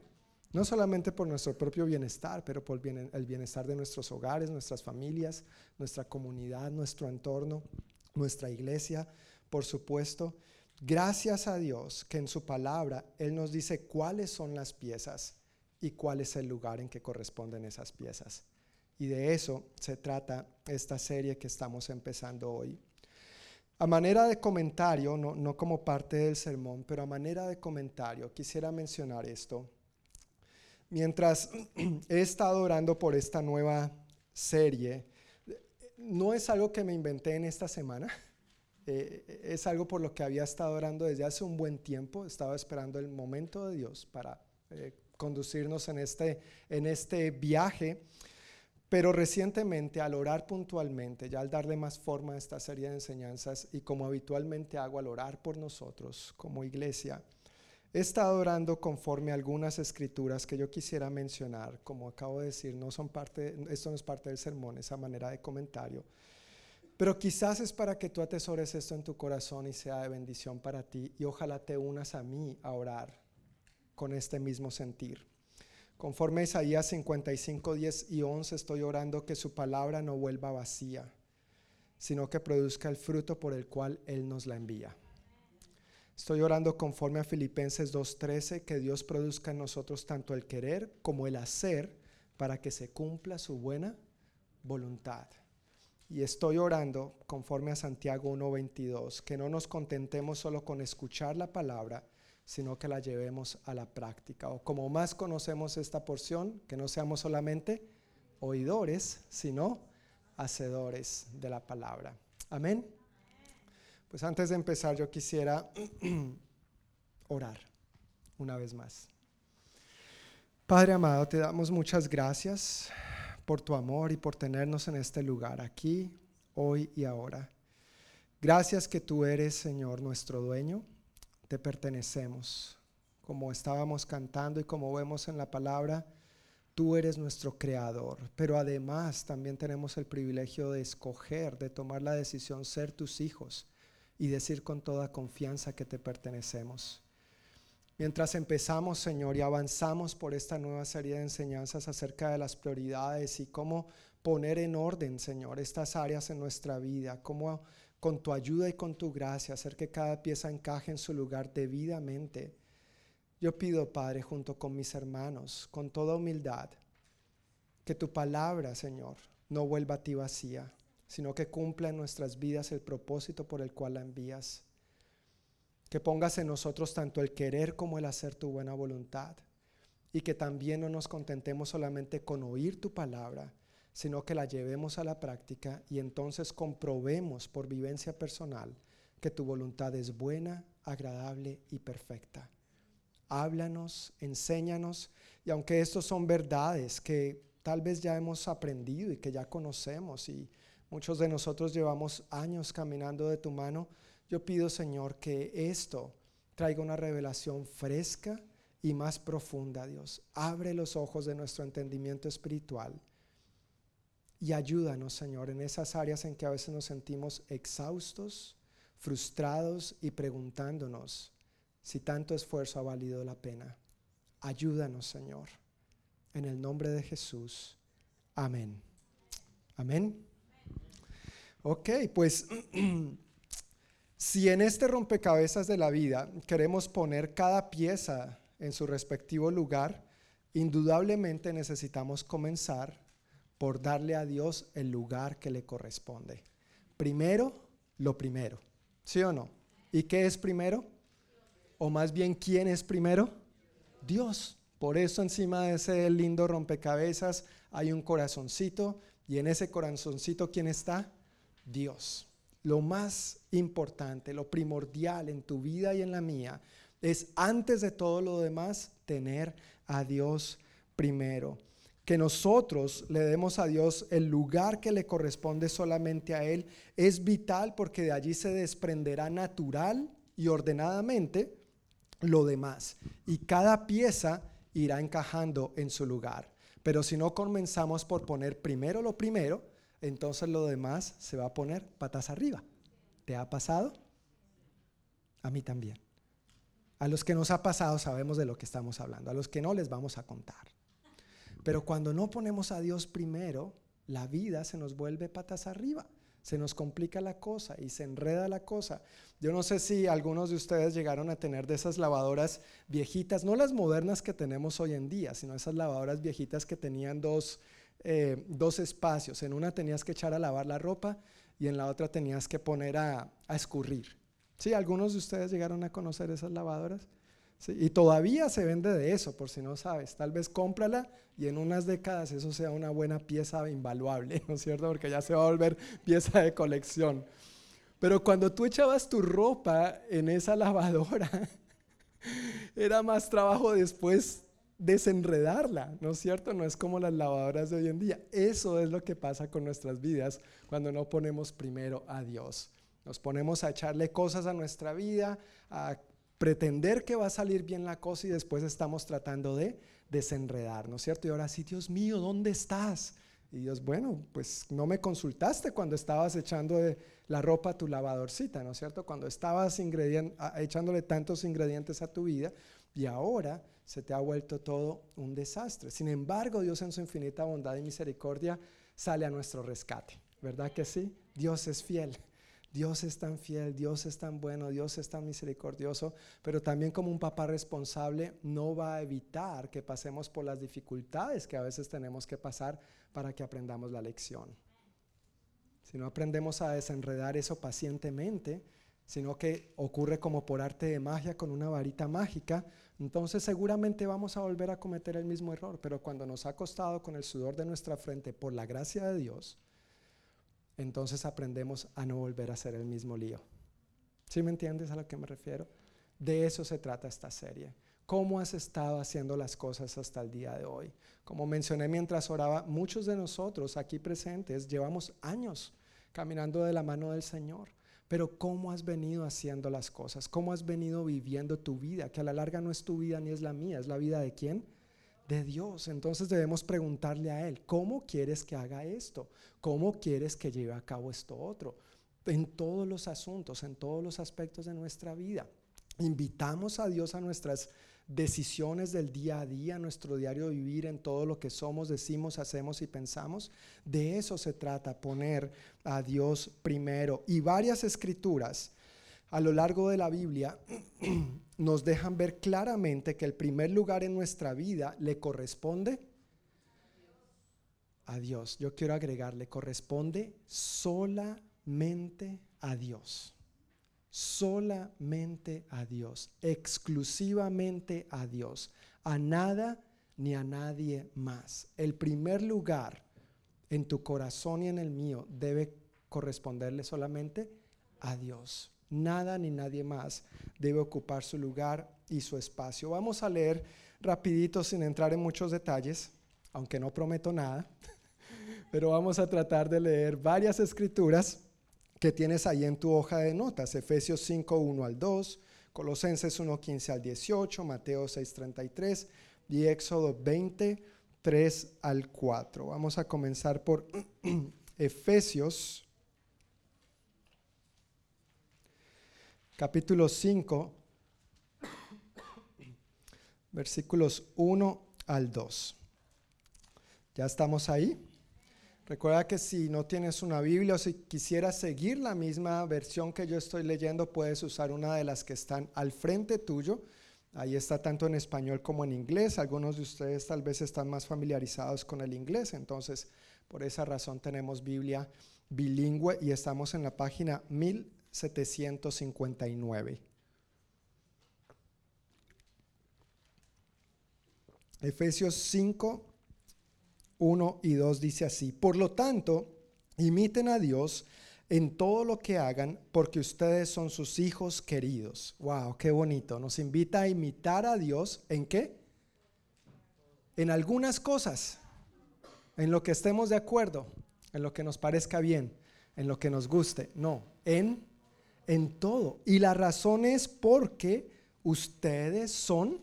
No solamente por nuestro propio bienestar, pero por el bienestar de nuestros hogares, nuestras familias, nuestra comunidad, nuestro entorno, nuestra iglesia, por supuesto. Gracias a Dios que en su palabra Él nos dice cuáles son las piezas y cuál es el lugar en que corresponden esas piezas. Y de eso se trata esta serie que estamos empezando hoy. A manera de comentario, no, no como parte del sermón, pero a manera de comentario, quisiera mencionar esto. Mientras he estado orando por esta nueva serie, no es algo que me inventé en esta semana eh, es algo por lo que había estado orando desde hace un buen tiempo. Estaba esperando el momento de Dios para eh, conducirnos en este, en este viaje. Pero recientemente, al orar puntualmente, ya al darle más forma a esta serie de enseñanzas y como habitualmente hago al orar por nosotros como iglesia, he estado orando conforme a algunas escrituras que yo quisiera mencionar. Como acabo de decir, no son parte, esto no es parte del sermón, esa manera de comentario pero quizás es para que tú atesores esto en tu corazón y sea de bendición para ti. Y ojalá te unas a mí a orar con este mismo sentir. Conforme a Isaías 55, 10 y 11 estoy orando que su palabra no vuelva vacía, sino que produzca el fruto por el cual Él nos la envía. Estoy orando conforme a Filipenses 2.13, que Dios produzca en nosotros tanto el querer como el hacer para que se cumpla su buena voluntad. Y estoy orando conforme a Santiago 1.22, que no nos contentemos solo con escuchar la palabra, sino que la llevemos a la práctica. O como más conocemos esta porción, que no seamos solamente oidores, sino hacedores de la palabra. Amén. Pues antes de empezar yo quisiera orar una vez más. Padre amado, te damos muchas gracias por tu amor y por tenernos en este lugar, aquí, hoy y ahora. Gracias que tú eres, Señor, nuestro dueño, te pertenecemos. Como estábamos cantando y como vemos en la palabra, tú eres nuestro creador, pero además también tenemos el privilegio de escoger, de tomar la decisión ser tus hijos y decir con toda confianza que te pertenecemos. Mientras empezamos, Señor, y avanzamos por esta nueva serie de enseñanzas acerca de las prioridades y cómo poner en orden, Señor, estas áreas en nuestra vida, cómo con tu ayuda y con tu gracia hacer que cada pieza encaje en su lugar debidamente. Yo pido, Padre, junto con mis hermanos, con toda humildad, que tu palabra, Señor, no vuelva a ti vacía, sino que cumpla en nuestras vidas el propósito por el cual la envías. que pongas en nosotros tanto el querer como el hacer tu buena voluntad y que también no nos contentemos solamente con oír tu palabra, sino que la llevemos a la práctica y entonces comprobemos por vivencia personal que tu voluntad es buena, agradable y perfecta. Háblanos, enséñanos, y aunque estos son verdades que tal vez ya hemos aprendido y que ya conocemos y muchos de nosotros llevamos años caminando de tu mano, yo pido Señor que esto traiga una revelación fresca y más profunda, Dios. Abre los ojos de nuestro entendimiento espiritual y ayúdanos, Señor, en esas áreas en que a veces nos sentimos exhaustos, frustrados y preguntándonos si tanto esfuerzo ha valido la pena. Ayúdanos, Señor. En el nombre de Jesús. Amén. Amén. Ok, pues si en este rompecabezas de la vida queremos poner cada pieza en su respectivo lugar, indudablemente necesitamos comenzar por darle a Dios el lugar que le corresponde. Primero, lo primero. ¿Sí o no? ¿Y qué es primero? O más bien, ¿quién es primero? Dios. Por eso encima de ese lindo rompecabezas hay un corazoncito y en ese corazoncito, ¿quién está? Dios. Lo más importante, lo primordial en tu vida y en la mía es antes de todo lo demás tener a Dios primero. Que nosotros le demos a Dios el lugar que le corresponde solamente a Él es vital porque de allí se desprenderá natural y ordenadamente lo demás. Y cada pieza irá encajando en su lugar. Pero si no comenzamos por poner primero lo primero, entonces lo demás se va a poner patas arriba. ¿Te ha pasado? A mí también. A los que nos ha pasado sabemos de lo que estamos hablando. A los que no les vamos a contar. Pero cuando no ponemos a Dios primero, la vida se nos vuelve patas arriba se nos complica la cosa y se enreda la cosa. Yo no sé si algunos de ustedes llegaron a tener de esas lavadoras viejitas, no las modernas que tenemos hoy en día, sino esas lavadoras viejitas que tenían dos, eh, dos espacios. En una tenías que echar a lavar la ropa y en la otra tenías que poner a, a escurrir. ¿Sí? ¿Algunos de ustedes llegaron a conocer esas lavadoras? Y todavía se vende de eso, por si no sabes. Tal vez cómprala y en unas décadas eso sea una buena pieza invaluable, ¿no es cierto? Porque ya se va a volver pieza de colección. Pero cuando tú echabas tu ropa en esa lavadora, era más trabajo después desenredarla, ¿no es cierto? No es como las lavadoras de hoy en día. Eso es lo que pasa con nuestras vidas cuando no ponemos primero a Dios. Nos ponemos a echarle cosas a nuestra vida, a pretender que va a salir bien la cosa y después estamos tratando de desenredar, ¿no es cierto? Y ahora sí, Dios mío, ¿dónde estás? Y Dios, bueno, pues no me consultaste cuando estabas echando la ropa a tu lavadorcita, ¿no es cierto? Cuando estabas echándole tantos ingredientes a tu vida y ahora se te ha vuelto todo un desastre. Sin embargo, Dios en su infinita bondad y misericordia sale a nuestro rescate, ¿verdad que sí? Dios es fiel. Dios es tan fiel, Dios es tan bueno, Dios es tan misericordioso, pero también como un papá responsable no va a evitar que pasemos por las dificultades que a veces tenemos que pasar para que aprendamos la lección. Si no aprendemos a desenredar eso pacientemente, sino que ocurre como por arte de magia con una varita mágica, entonces seguramente vamos a volver a cometer el mismo error, pero cuando nos ha costado con el sudor de nuestra frente por la gracia de Dios, entonces aprendemos a no volver a hacer el mismo lío. ¿Sí me entiendes a lo que me refiero? De eso se trata esta serie. ¿Cómo has estado haciendo las cosas hasta el día de hoy? Como mencioné mientras oraba, muchos de nosotros aquí presentes llevamos años caminando de la mano del Señor. Pero ¿cómo has venido haciendo las cosas? ¿Cómo has venido viviendo tu vida? Que a la larga no es tu vida ni es la mía, es la vida de quién? de Dios. Entonces debemos preguntarle a Él, ¿cómo quieres que haga esto? ¿Cómo quieres que lleve a cabo esto otro? En todos los asuntos, en todos los aspectos de nuestra vida. Invitamos a Dios a nuestras decisiones del día a día, nuestro diario vivir, en todo lo que somos, decimos, hacemos y pensamos. De eso se trata, poner a Dios primero. Y varias escrituras a lo largo de la Biblia nos dejan ver claramente que el primer lugar en nuestra vida le corresponde a Dios. Yo quiero agregar, le corresponde solamente a Dios. Solamente a Dios, exclusivamente a Dios, a nada ni a nadie más. El primer lugar en tu corazón y en el mío debe corresponderle solamente a Dios. Nada ni nadie más debe ocupar su lugar y su espacio. Vamos a leer rapidito sin entrar en muchos detalles, aunque no prometo nada, pero vamos a tratar de leer varias escrituras que tienes ahí en tu hoja de notas, Efesios 5, 1 al 2, Colosenses 1, 15 al 18, Mateo 6, 33 y Éxodo 20, 3 al 4. Vamos a comenzar por Efesios capítulo 5, versículos 1 al 2. ¿Ya estamos ahí? Recuerda que si no tienes una Biblia o si quisieras seguir la misma versión que yo estoy leyendo, puedes usar una de las que están al frente tuyo. Ahí está tanto en español como en inglés. Algunos de ustedes tal vez están más familiarizados con el inglés, entonces por esa razón tenemos Biblia bilingüe y estamos en la página 1759. Efesios 5, 1 y 2 dice así, por lo tanto, imiten a Dios en todo lo que hagan, porque ustedes son sus hijos queridos. Wow, qué bonito. Nos invita a imitar a Dios en qué? En algunas cosas, en lo que estemos de acuerdo, en lo que nos parezca bien, en lo que nos guste. No, en en todo. Y la razón es porque ustedes son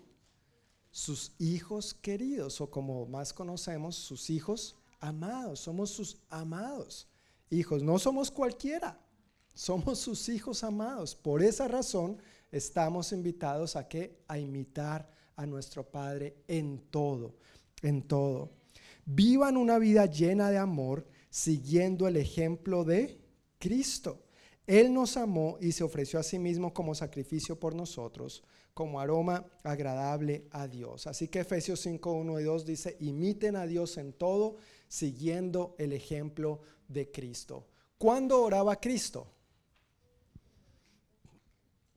sus hijos queridos, o como más conocemos, sus hijos amados. Somos sus amados hijos. No somos cualquiera, somos sus hijos amados. Por esa razón estamos invitados a que a imitar a nuestro Padre en todo, en todo. Vivan una vida llena de amor, siguiendo el ejemplo de Cristo. Él nos amó y se ofreció a sí mismo como sacrificio por nosotros como aroma agradable a Dios. Así que Efesios 5, 1 y 2 dice, imiten a Dios en todo, siguiendo el ejemplo de Cristo. ¿Cuándo oraba Cristo?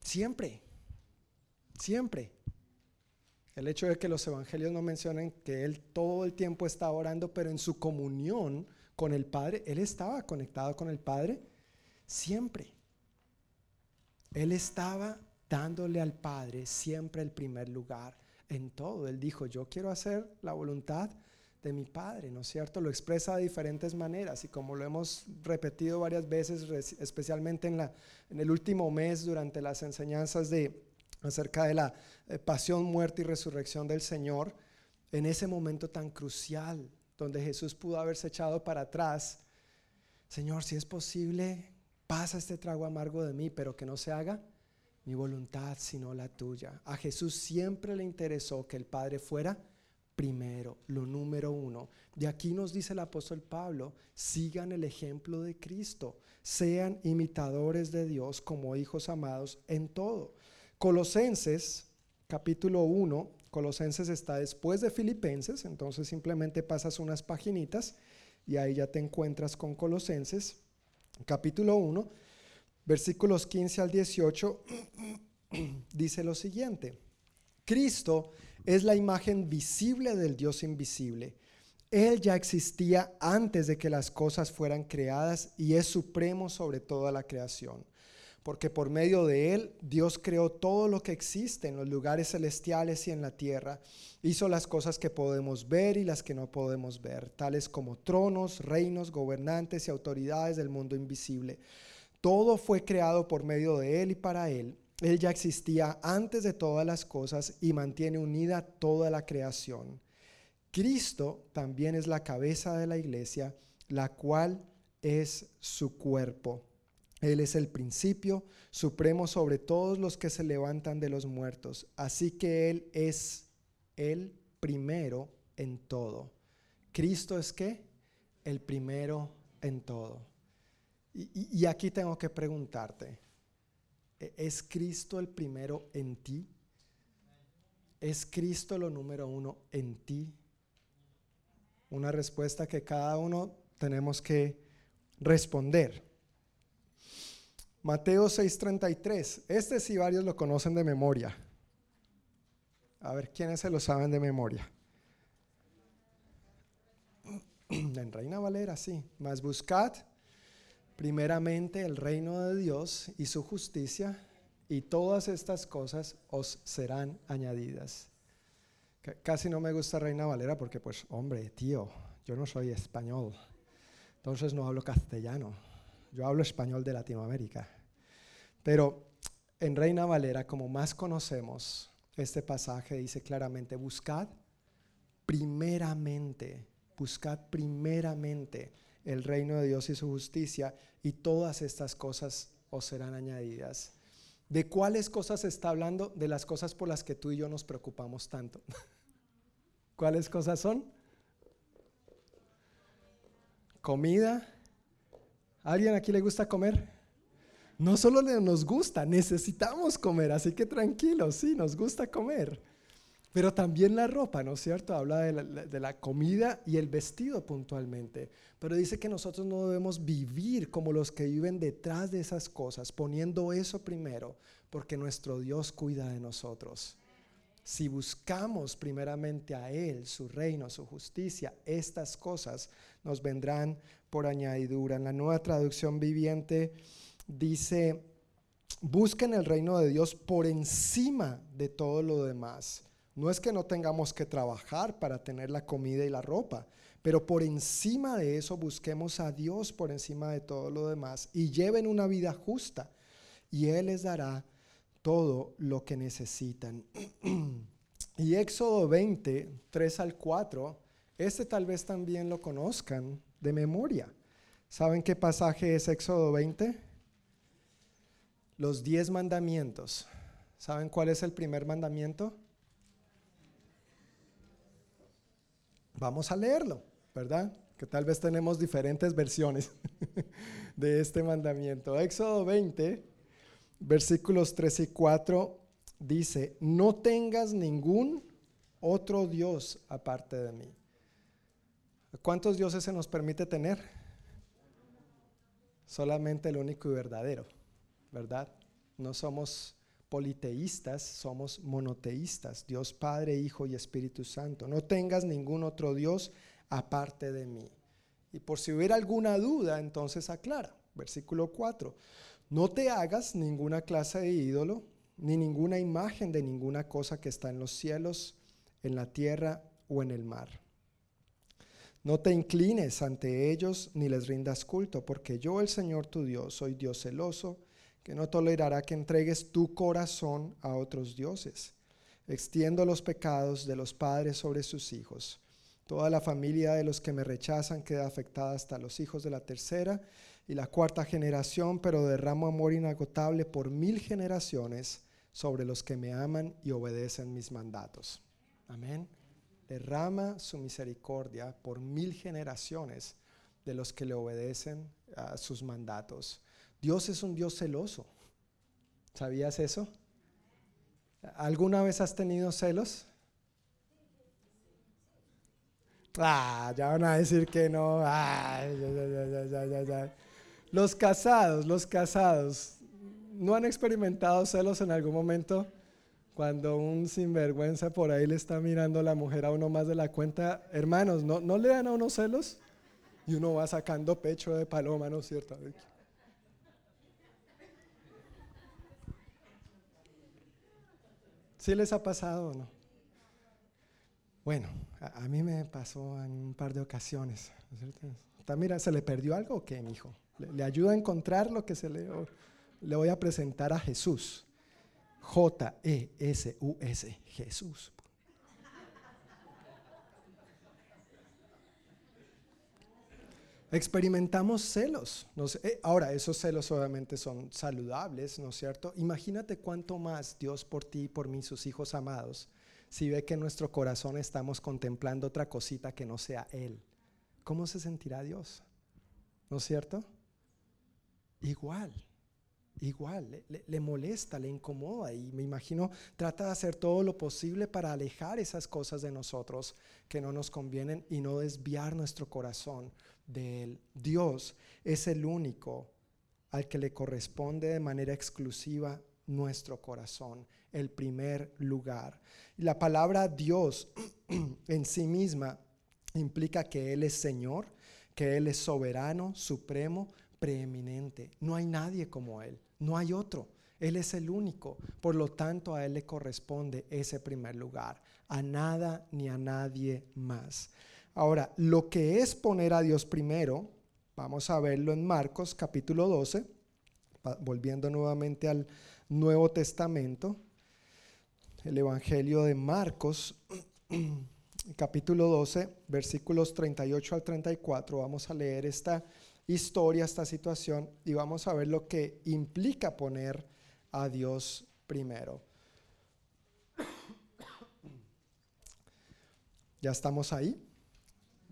Siempre, siempre. El hecho de que los evangelios no mencionen que Él todo el tiempo estaba orando, pero en su comunión con el Padre, Él estaba conectado con el Padre siempre. Él estaba dándole al Padre siempre el primer lugar en todo. Él dijo, yo quiero hacer la voluntad de mi Padre, ¿no es cierto? Lo expresa de diferentes maneras y como lo hemos repetido varias veces, especialmente en, la, en el último mes durante las enseñanzas de, acerca de la eh, pasión, muerte y resurrección del Señor, en ese momento tan crucial donde Jesús pudo haberse echado para atrás, Señor, si es posible, pasa este trago amargo de mí, pero que no se haga mi voluntad, sino la tuya. A Jesús siempre le interesó que el Padre fuera primero, lo número uno. De aquí nos dice el apóstol Pablo, sigan el ejemplo de Cristo, sean imitadores de Dios como hijos amados en todo. Colosenses, capítulo 1, Colosenses está después de Filipenses, entonces simplemente pasas unas paginitas y ahí ya te encuentras con Colosenses, capítulo 1 versículos 15 al 18, dice lo siguiente. Cristo es la imagen visible del Dios invisible. Él ya existía antes de que las cosas fueran creadas y es supremo sobre toda la creación. Porque por medio de Él Dios creó todo lo que existe en los lugares celestiales y en la tierra. Hizo las cosas que podemos ver y las que no podemos ver, tales como tronos, reinos, gobernantes y autoridades del mundo invisible todo fue creado por medio de Él y para Él. Él ya existía antes de todas las cosas y mantiene unida toda la creación. Cristo también es la cabeza de la iglesia, la cual es su cuerpo. Él es el principio supremo sobre todos los que se levantan de los muertos. Así que Él es el primero en todo. Cristo es qué? El primero en todo. Y, aquí tengo que preguntarte, ¿e-, ¿es Cristo el primero en ti? ¿Es Cristo lo número uno en ti? Una respuesta que cada uno tenemos que responder. Mateo 6:33. Este sí varios lo conocen de memoria. A ver, ¿quiénes se lo saben de memoria? En Reina Valera, sí. Más buscad primeramente el reino de Dios y su justicia, y todas estas cosas os serán añadidas. Casi no me gusta Reina Valera porque, pues, hombre, tío, yo no soy español, entonces no hablo castellano, yo hablo español de Latinoamérica. Pero en Reina Valera, como más conocemos este pasaje, dice claramente, buscad primeramente, buscad primeramente el reino de Dios y su justicia, y todas estas cosas os serán añadidas. ¿De cuáles cosas está hablando? De las cosas por las que tú y yo nos preocupamos tanto. ¿Cuáles cosas son? Comida. ¿Alguien aquí le gusta comer? No solo nos gusta, necesitamos comer, así que tranquilos, sí, nos gusta comer. Pero también la ropa, ¿no es cierto? Habla de la, comida y el vestido puntualmente. Pero dice que nosotros no debemos vivir como los que viven detrás de esas cosas, poniendo eso primero, porque nuestro Dios cuida de nosotros. Si buscamos primeramente a Él, su reino, su justicia, estas cosas nos vendrán por añadidura. En la nueva traducción viviente dice, busquen el reino de Dios por encima de todo lo demás no es que no tengamos que trabajar para tener la comida y la ropa, pero por encima de eso busquemos a Dios por encima de todo lo demás y lleven una vida justa y Él les dará todo lo que necesitan. y Éxodo 20, 3 al 4, este tal vez también lo conozcan de memoria. ¿Saben qué pasaje es Éxodo 20? Los diez mandamientos. ¿Saben cuál es el primer mandamiento? Vamos a leerlo, ¿verdad? Que tal vez tenemos diferentes versiones de este mandamiento. Éxodo 20, versículos 3 y 4 dice, no tengas ningún otro Dios aparte de mí. ¿Cuántos dioses se nos permite tener? Solamente el único y verdadero, ¿verdad? No somos politeístas, somos monoteístas, Dios Padre, Hijo y Espíritu Santo. No tengas ningún otro Dios aparte de mí. Y por si hubiera alguna duda, entonces aclara. Versículo 4. No te hagas ninguna clase de ídolo, ni ninguna imagen de ninguna cosa que está en los cielos, en la tierra o en el mar. No te inclines ante ellos ni les rindas culto, porque yo, el Señor tu Dios, soy Dios celoso que no tolerará que entregues tu corazón a otros dioses. Extiendo los pecados de los padres sobre sus hijos. Toda la familia de los que me rechazan queda afectada hasta los hijos de la tercera y la cuarta generación, pero derramo amor inagotable por mil generaciones sobre los que me aman y obedecen mis mandatos. Amén. Derrama su misericordia por mil generaciones de los que le obedecen a sus mandatos. Dios es un Dios celoso. ¿Sabías eso? ¿Alguna vez has tenido celos? Ah, ya van a decir que no. los casados, los casados, ¿no han experimentado celos en algún momento? Cuando un sinvergüenza por ahí le está mirando a la mujer a uno más de la cuenta. Hermanos, ¿no, ¿no le dan a uno celos? Y uno va sacando pecho de paloma, ¿no es cierto? ¿Sí les ha pasado o no? Bueno, a, mí me pasó en un par de ocasiones. mira, ¿se le perdió algo o qué, mi hijo? Le, le ayuda a encontrar lo que se le... Le voy a presentar a Jesús. J-E-S-U-S, Jesús. Experimentamos celos. Eh, ahora, esos celos obviamente son saludables, ¿no es cierto? Imagínate cuánto más Dios por ti y por mí, sus hijos amados, si ve que en nuestro corazón estamos contemplando otra cosita que no sea Él. ¿Cómo se sentirá Dios? ¿No es cierto? Igual, igual, le, molesta, le incomoda y me imagino trata de hacer todo lo posible para alejar esas cosas de nosotros que no nos convienen y no desviar nuestro corazón Dios es el único al que le corresponde de manera exclusiva nuestro corazón, el primer lugar. La palabra Dios en sí misma implica que Él es Señor, que Él es soberano, supremo, preeminente. No hay nadie como Él, no hay otro. Él es el único. Por lo tanto, a Él le corresponde ese primer lugar. A nada ni a nadie más. Ahora, lo que es poner a Dios primero, vamos a verlo en Marcos capítulo 12, volviendo nuevamente al Nuevo Testamento, el Evangelio de Marcos capítulo 12, versículos 38 al 34. Vamos a leer esta historia, esta situación, y vamos a ver lo que implica poner a Dios primero. ¿Ya estamos ahí?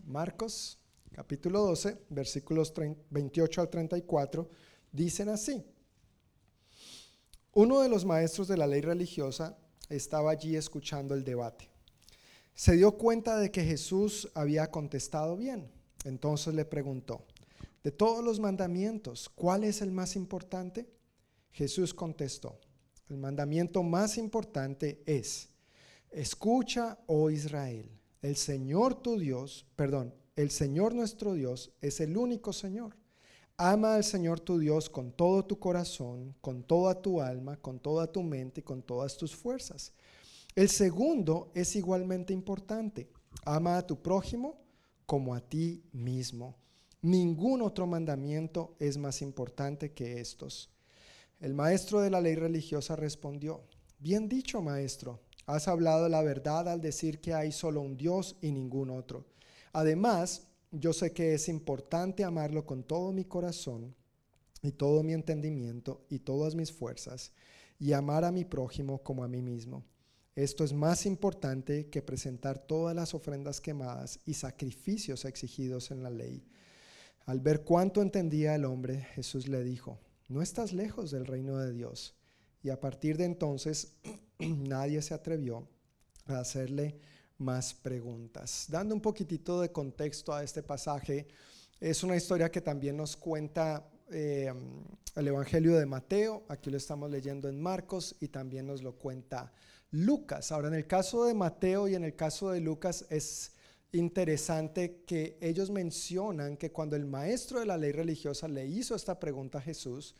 Marcos capítulo 12, versículos 28 al 34, dicen así. Uno de los maestros de la ley religiosa estaba allí escuchando el debate. Se dio cuenta de que Jesús había contestado bien. Entonces le preguntó, de todos los mandamientos, ¿cuál es el más importante? Jesús contestó, el mandamiento más importante es, escucha, oh Israel, el Señor tu Dios, perdón, el Señor nuestro Dios es el único Señor. Ama al Señor tu Dios con todo tu corazón, con toda tu alma, con toda tu mente y con todas tus fuerzas. El segundo es igualmente importante. Ama a tu prójimo como a ti mismo. Ningún otro mandamiento es más importante que estos. El maestro de la ley religiosa respondió, bien dicho maestro, has hablado la verdad al decir que hay solo un Dios y ningún otro. Además, yo sé que es importante amarlo con todo mi corazón y todo mi entendimiento y todas mis fuerzas y amar a mi prójimo como a mí mismo. Esto es más importante que presentar todas las ofrendas quemadas y sacrificios exigidos en la ley. Al ver cuánto entendía el hombre, Jesús le dijo, no estás lejos del reino de Dios. Y a partir de entonces nadie se atrevió a hacerle más preguntas. Dando un poquitito de contexto a este pasaje, es una historia que también nos cuenta eh, el Evangelio de Mateo, aquí lo estamos leyendo en Marcos y también nos lo cuenta Lucas. Ahora, en el caso de Mateo y en el caso de Lucas es interesante que ellos mencionan que cuando el maestro de la ley religiosa le hizo esta pregunta a Jesús,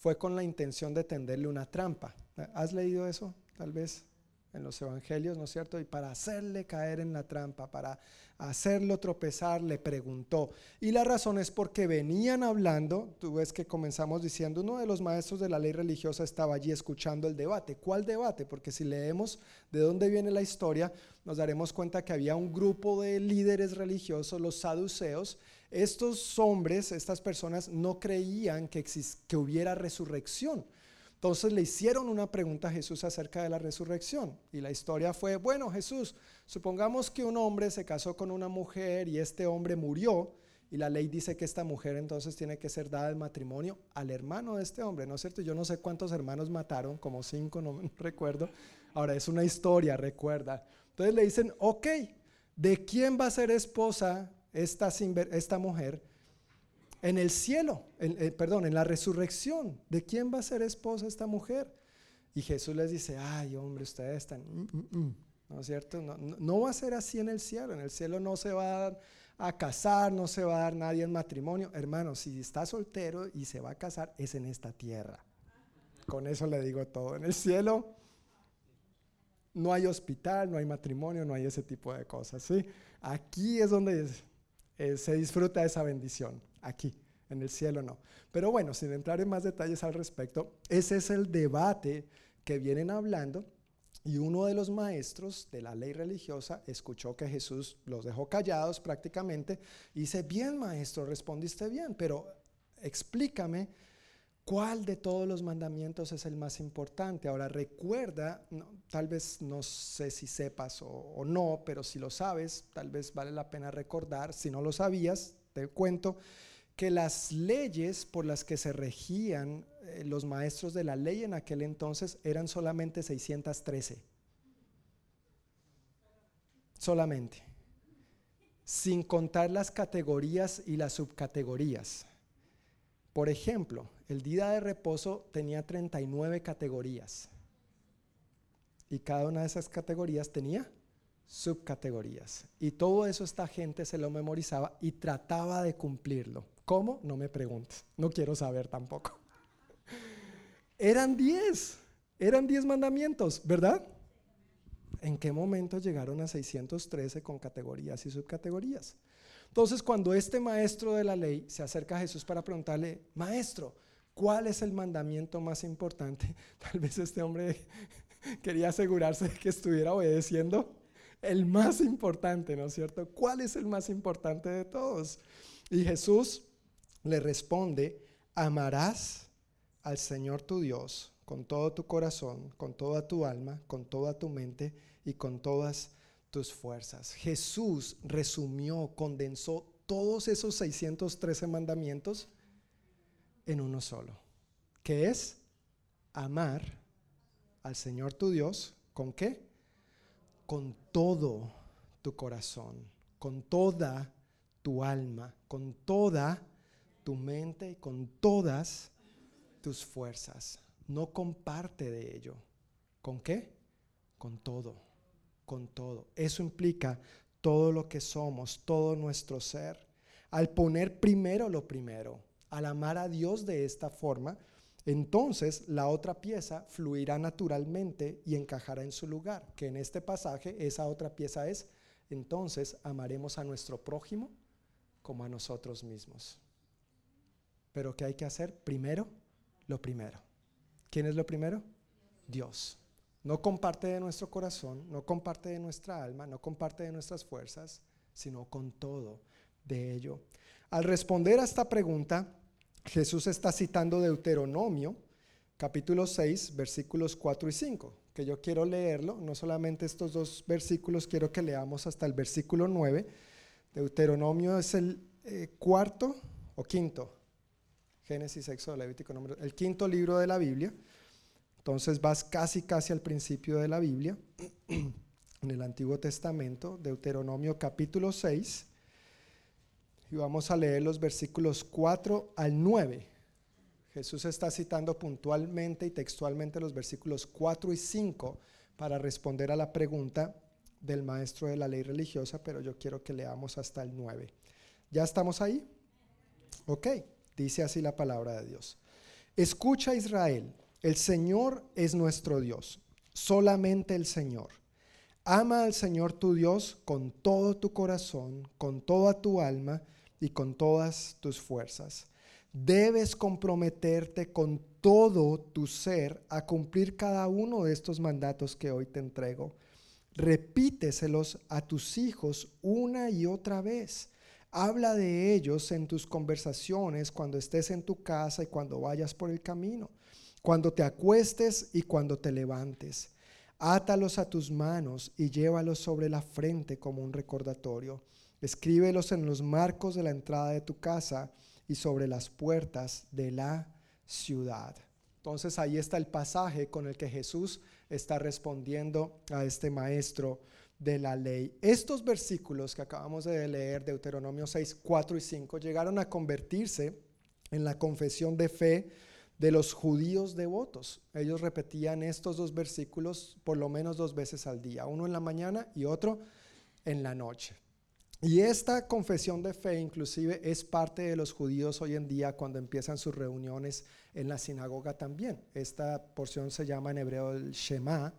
fue con la intención de tenderle una trampa. ¿Has leído eso? Tal vez en los evangelios, ¿no es cierto? Y para hacerle caer en la trampa, para hacerlo tropezar, le preguntó. Y la razón es porque venían hablando, tú ves que comenzamos diciendo, uno de los maestros de la ley religiosa estaba allí escuchando el debate. ¿Cuál debate? Porque si leemos de dónde viene la historia, nos daremos cuenta que había un grupo de líderes religiosos, los saduceos. Estos hombres, estas personas, no creían que, hubiera resurrección. Entonces le hicieron una pregunta a Jesús acerca de la resurrección. Y la historia fue, bueno Jesús, supongamos que un hombre se casó con una mujer y este hombre murió. Y la ley dice que esta mujer entonces tiene que ser dada el matrimonio al hermano de este hombre, ¿no es cierto? Yo no sé cuántos hermanos mataron, como cinco, no recuerdo. Ahora es una historia, recuerda. Entonces le dicen, ok, ¿de quién va a ser esposa esta, esta mujer? en el cielo, eh, perdón, en la resurrección. ¿De quién va a ser esposa esta mujer? Y Jesús les dice, ay hombre, ustedes están, mm, mm, mm". ¿no es cierto? No, va a ser así en el cielo. En el cielo no se va a, a casar, no se va a dar nadie en matrimonio. Hermano, si está soltero y se va a casar, es en esta tierra. Con eso le digo todo. En el cielo no hay hospital, no hay matrimonio, no hay ese tipo de cosas. ¿sí? Aquí es donde eh, se disfruta esa bendición aquí, en el cielo no. Pero bueno, sin entrar en más detalles al respecto, ese es el debate que vienen hablando y uno de los maestros de la ley religiosa escuchó que Jesús los dejó callados prácticamente y dice, bien maestro, respondiste bien, pero explícame cuál de todos los mandamientos es el más importante. Ahora recuerda, tal vez no sé si sepas o, no, pero si lo sabes, tal vez vale la pena recordar, si no lo sabías, te cuento que las leyes por las que se regían eh, los maestros de la ley en aquel entonces eran solamente 613. Solamente. Sin contar las categorías y las subcategorías. Por ejemplo, el día de reposo tenía 39 categorías. Y cada una de esas categorías tenía subcategorías. Y todo eso esta gente se lo memorizaba y trataba de cumplirlo. ¿Cómo? No me preguntes. No quiero saber tampoco. Eran 10. Eran 10 mandamientos, ¿verdad? ¿En qué momento llegaron a 613 con categorías y subcategorías? Entonces, cuando este maestro de la ley se acerca a Jesús para preguntarle, maestro, ¿cuál es el mandamiento más importante? Tal vez este hombre quería asegurarse de que estuviera obedeciendo el más importante, ¿no es cierto? ¿Cuál es el más importante de todos? Y Jesús le responde, amarás al Señor tu Dios con todo tu corazón, con toda tu alma, con toda tu mente y con todas tus fuerzas. Jesús resumió, condensó todos esos 613 mandamientos en uno solo, que es amar al Señor tu Dios, ¿con qué? Con todo tu corazón, con toda tu alma, con toda tu mente y con todas tus fuerzas. No comparte de ello. ¿Con qué? Con todo, con todo. Eso implica todo lo que somos, todo nuestro ser. Al poner primero lo primero, al amar a Dios de esta forma, entonces la otra pieza fluirá naturalmente y encajará en su lugar, que en este pasaje esa otra pieza es, entonces amaremos a nuestro prójimo como a nosotros mismos. Pero ¿qué hay que hacer? Primero, lo primero. ¿Quién es lo primero? Dios. No comparte de nuestro corazón, no comparte de nuestra alma, no comparte de nuestras fuerzas, sino con todo de ello. Al responder a esta pregunta, Jesús está citando Deuteronomio, capítulo 6, versículos 4 y 5, que yo quiero leerlo, no solamente estos dos versículos, quiero que leamos hasta el versículo 9. Deuteronomio es el eh, cuarto o quinto, Génesis, Éxodo, Levítico, número, el quinto libro de la Biblia. Entonces vas casi, casi al principio de la Biblia, en el Antiguo Testamento, Deuteronomio capítulo 6, y vamos a leer los versículos 4 al 9. Jesús está citando puntualmente y textualmente los versículos 4 y 5 para responder a la pregunta del maestro de la ley religiosa, pero yo quiero que leamos hasta el 9. ¿Ya estamos ahí? Ok, dice así la palabra de Dios. Escucha Israel, el Señor es nuestro Dios, solamente el Señor. Ama al Señor tu Dios con todo tu corazón, con toda tu alma, y con todas tus fuerzas. Debes comprometerte con todo tu ser a cumplir cada uno de estos mandatos que hoy te entrego. Repíteselos a tus hijos una y otra vez. Habla de ellos en tus conversaciones cuando estés en tu casa y cuando vayas por el camino, cuando te acuestes y cuando te levantes. Átalos a tus manos y llévalos sobre la frente como un recordatorio. Escríbelos en los marcos de la entrada de tu casa y sobre las puertas de la ciudad. Entonces ahí está el pasaje con el que Jesús está respondiendo a este maestro de la ley. Estos versículos que acabamos de leer, Deuteronomio 6, 4 y 5, llegaron a convertirse en la confesión de fe de los judíos devotos. Ellos repetían estos dos versículos por lo menos dos veces al día, uno en la mañana y otro en la noche. Y esta confesión de fe inclusive es parte de los judíos hoy en día cuando empiezan sus reuniones en la sinagoga también. Esta porción se llama en hebreo el Shema,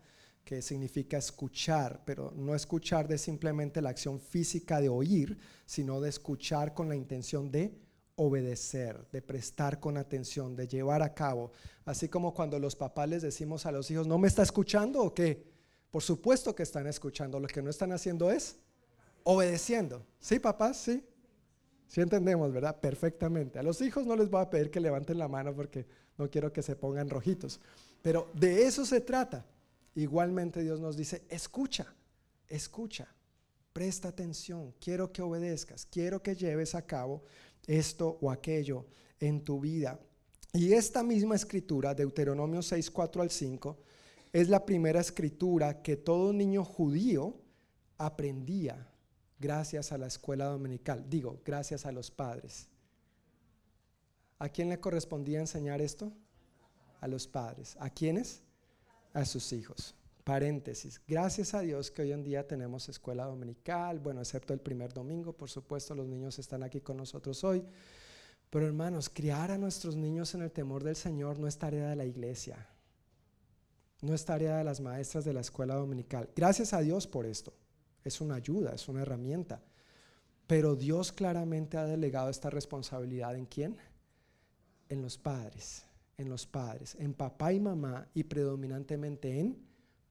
que significa escuchar, pero no escuchar de simplemente la acción física de oír, sino de escuchar con la intención de obedecer, de prestar con atención, de llevar a cabo. Así como cuando los papás les decimos a los hijos, ¿no me está escuchando o qué? Por supuesto que están escuchando, lo que no están haciendo es obedeciendo. ¿Sí, papás? Sí. Sí entendemos, ¿verdad? Perfectamente. A los hijos no les voy a pedir que levanten la mano porque no quiero que se pongan rojitos. Pero de eso se trata. Igualmente Dios nos dice, escucha, escucha, presta atención, quiero que obedezcas, quiero que lleves a cabo esto o aquello en tu vida. Y esta misma escritura, Deuteronomio 6, 4 al 5, es la primera escritura que todo niño judío aprendía gracias a la escuela dominical, digo, gracias a los padres. ¿A quién le correspondía enseñar esto? A los padres. ¿A quiénes? A sus hijos. Paréntesis. Gracias a Dios que hoy en día tenemos escuela dominical, bueno, excepto el primer domingo, por supuesto, los niños están aquí con nosotros hoy. Pero hermanos, criar a nuestros niños en el temor del Señor no es tarea de la iglesia, no es tarea de las maestras de la escuela dominical. Gracias a Dios por esto. Es una ayuda, es una herramienta. Pero Dios claramente ha delegado esta responsabilidad en quién? En los padres, en los padres, en papá y mamá y predominantemente en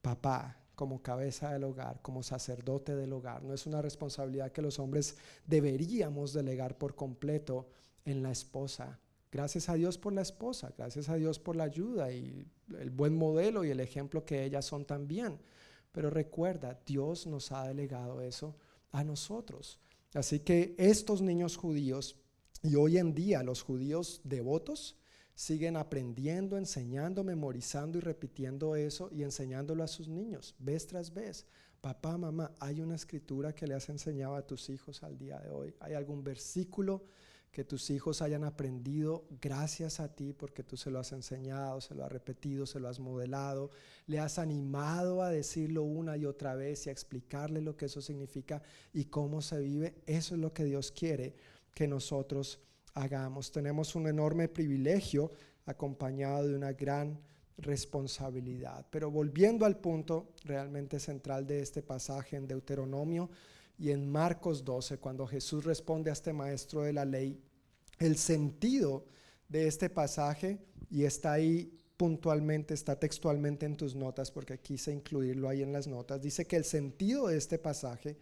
papá como cabeza del hogar, como sacerdote del hogar. No es una responsabilidad que los hombres deberíamos delegar por completo en la esposa. Gracias a Dios por la esposa, gracias a Dios por la ayuda y el buen modelo y el ejemplo que ellas son también. Pero recuerda, Dios nos ha delegado eso a nosotros. Así que estos niños judíos y hoy en día los judíos devotos, siguen aprendiendo, enseñando, memorizando y repitiendo eso y enseñándolo a sus niños, vez tras vez. Papá, mamá, hay una escritura que le has enseñado a tus hijos al día de hoy. ¿Hay algún versículo que tus hijos hayan aprendido gracias a ti porque tú se lo has enseñado, se lo has repetido, se lo has modelado, le has animado a decirlo una y otra vez y a explicarle lo que eso significa y cómo se vive? Eso es lo que Dios quiere que nosotros hagamos. Tenemos un enorme privilegio acompañado de una gran responsabilidad. Pero volviendo al punto realmente central de este pasaje en Deuteronomio y en Marcos 12, cuando Jesús responde a este maestro de la ley, el sentido de este pasaje, y está ahí puntualmente, está textualmente en tus notas, porque quise incluirlo ahí en las notas, dice que el sentido de este pasaje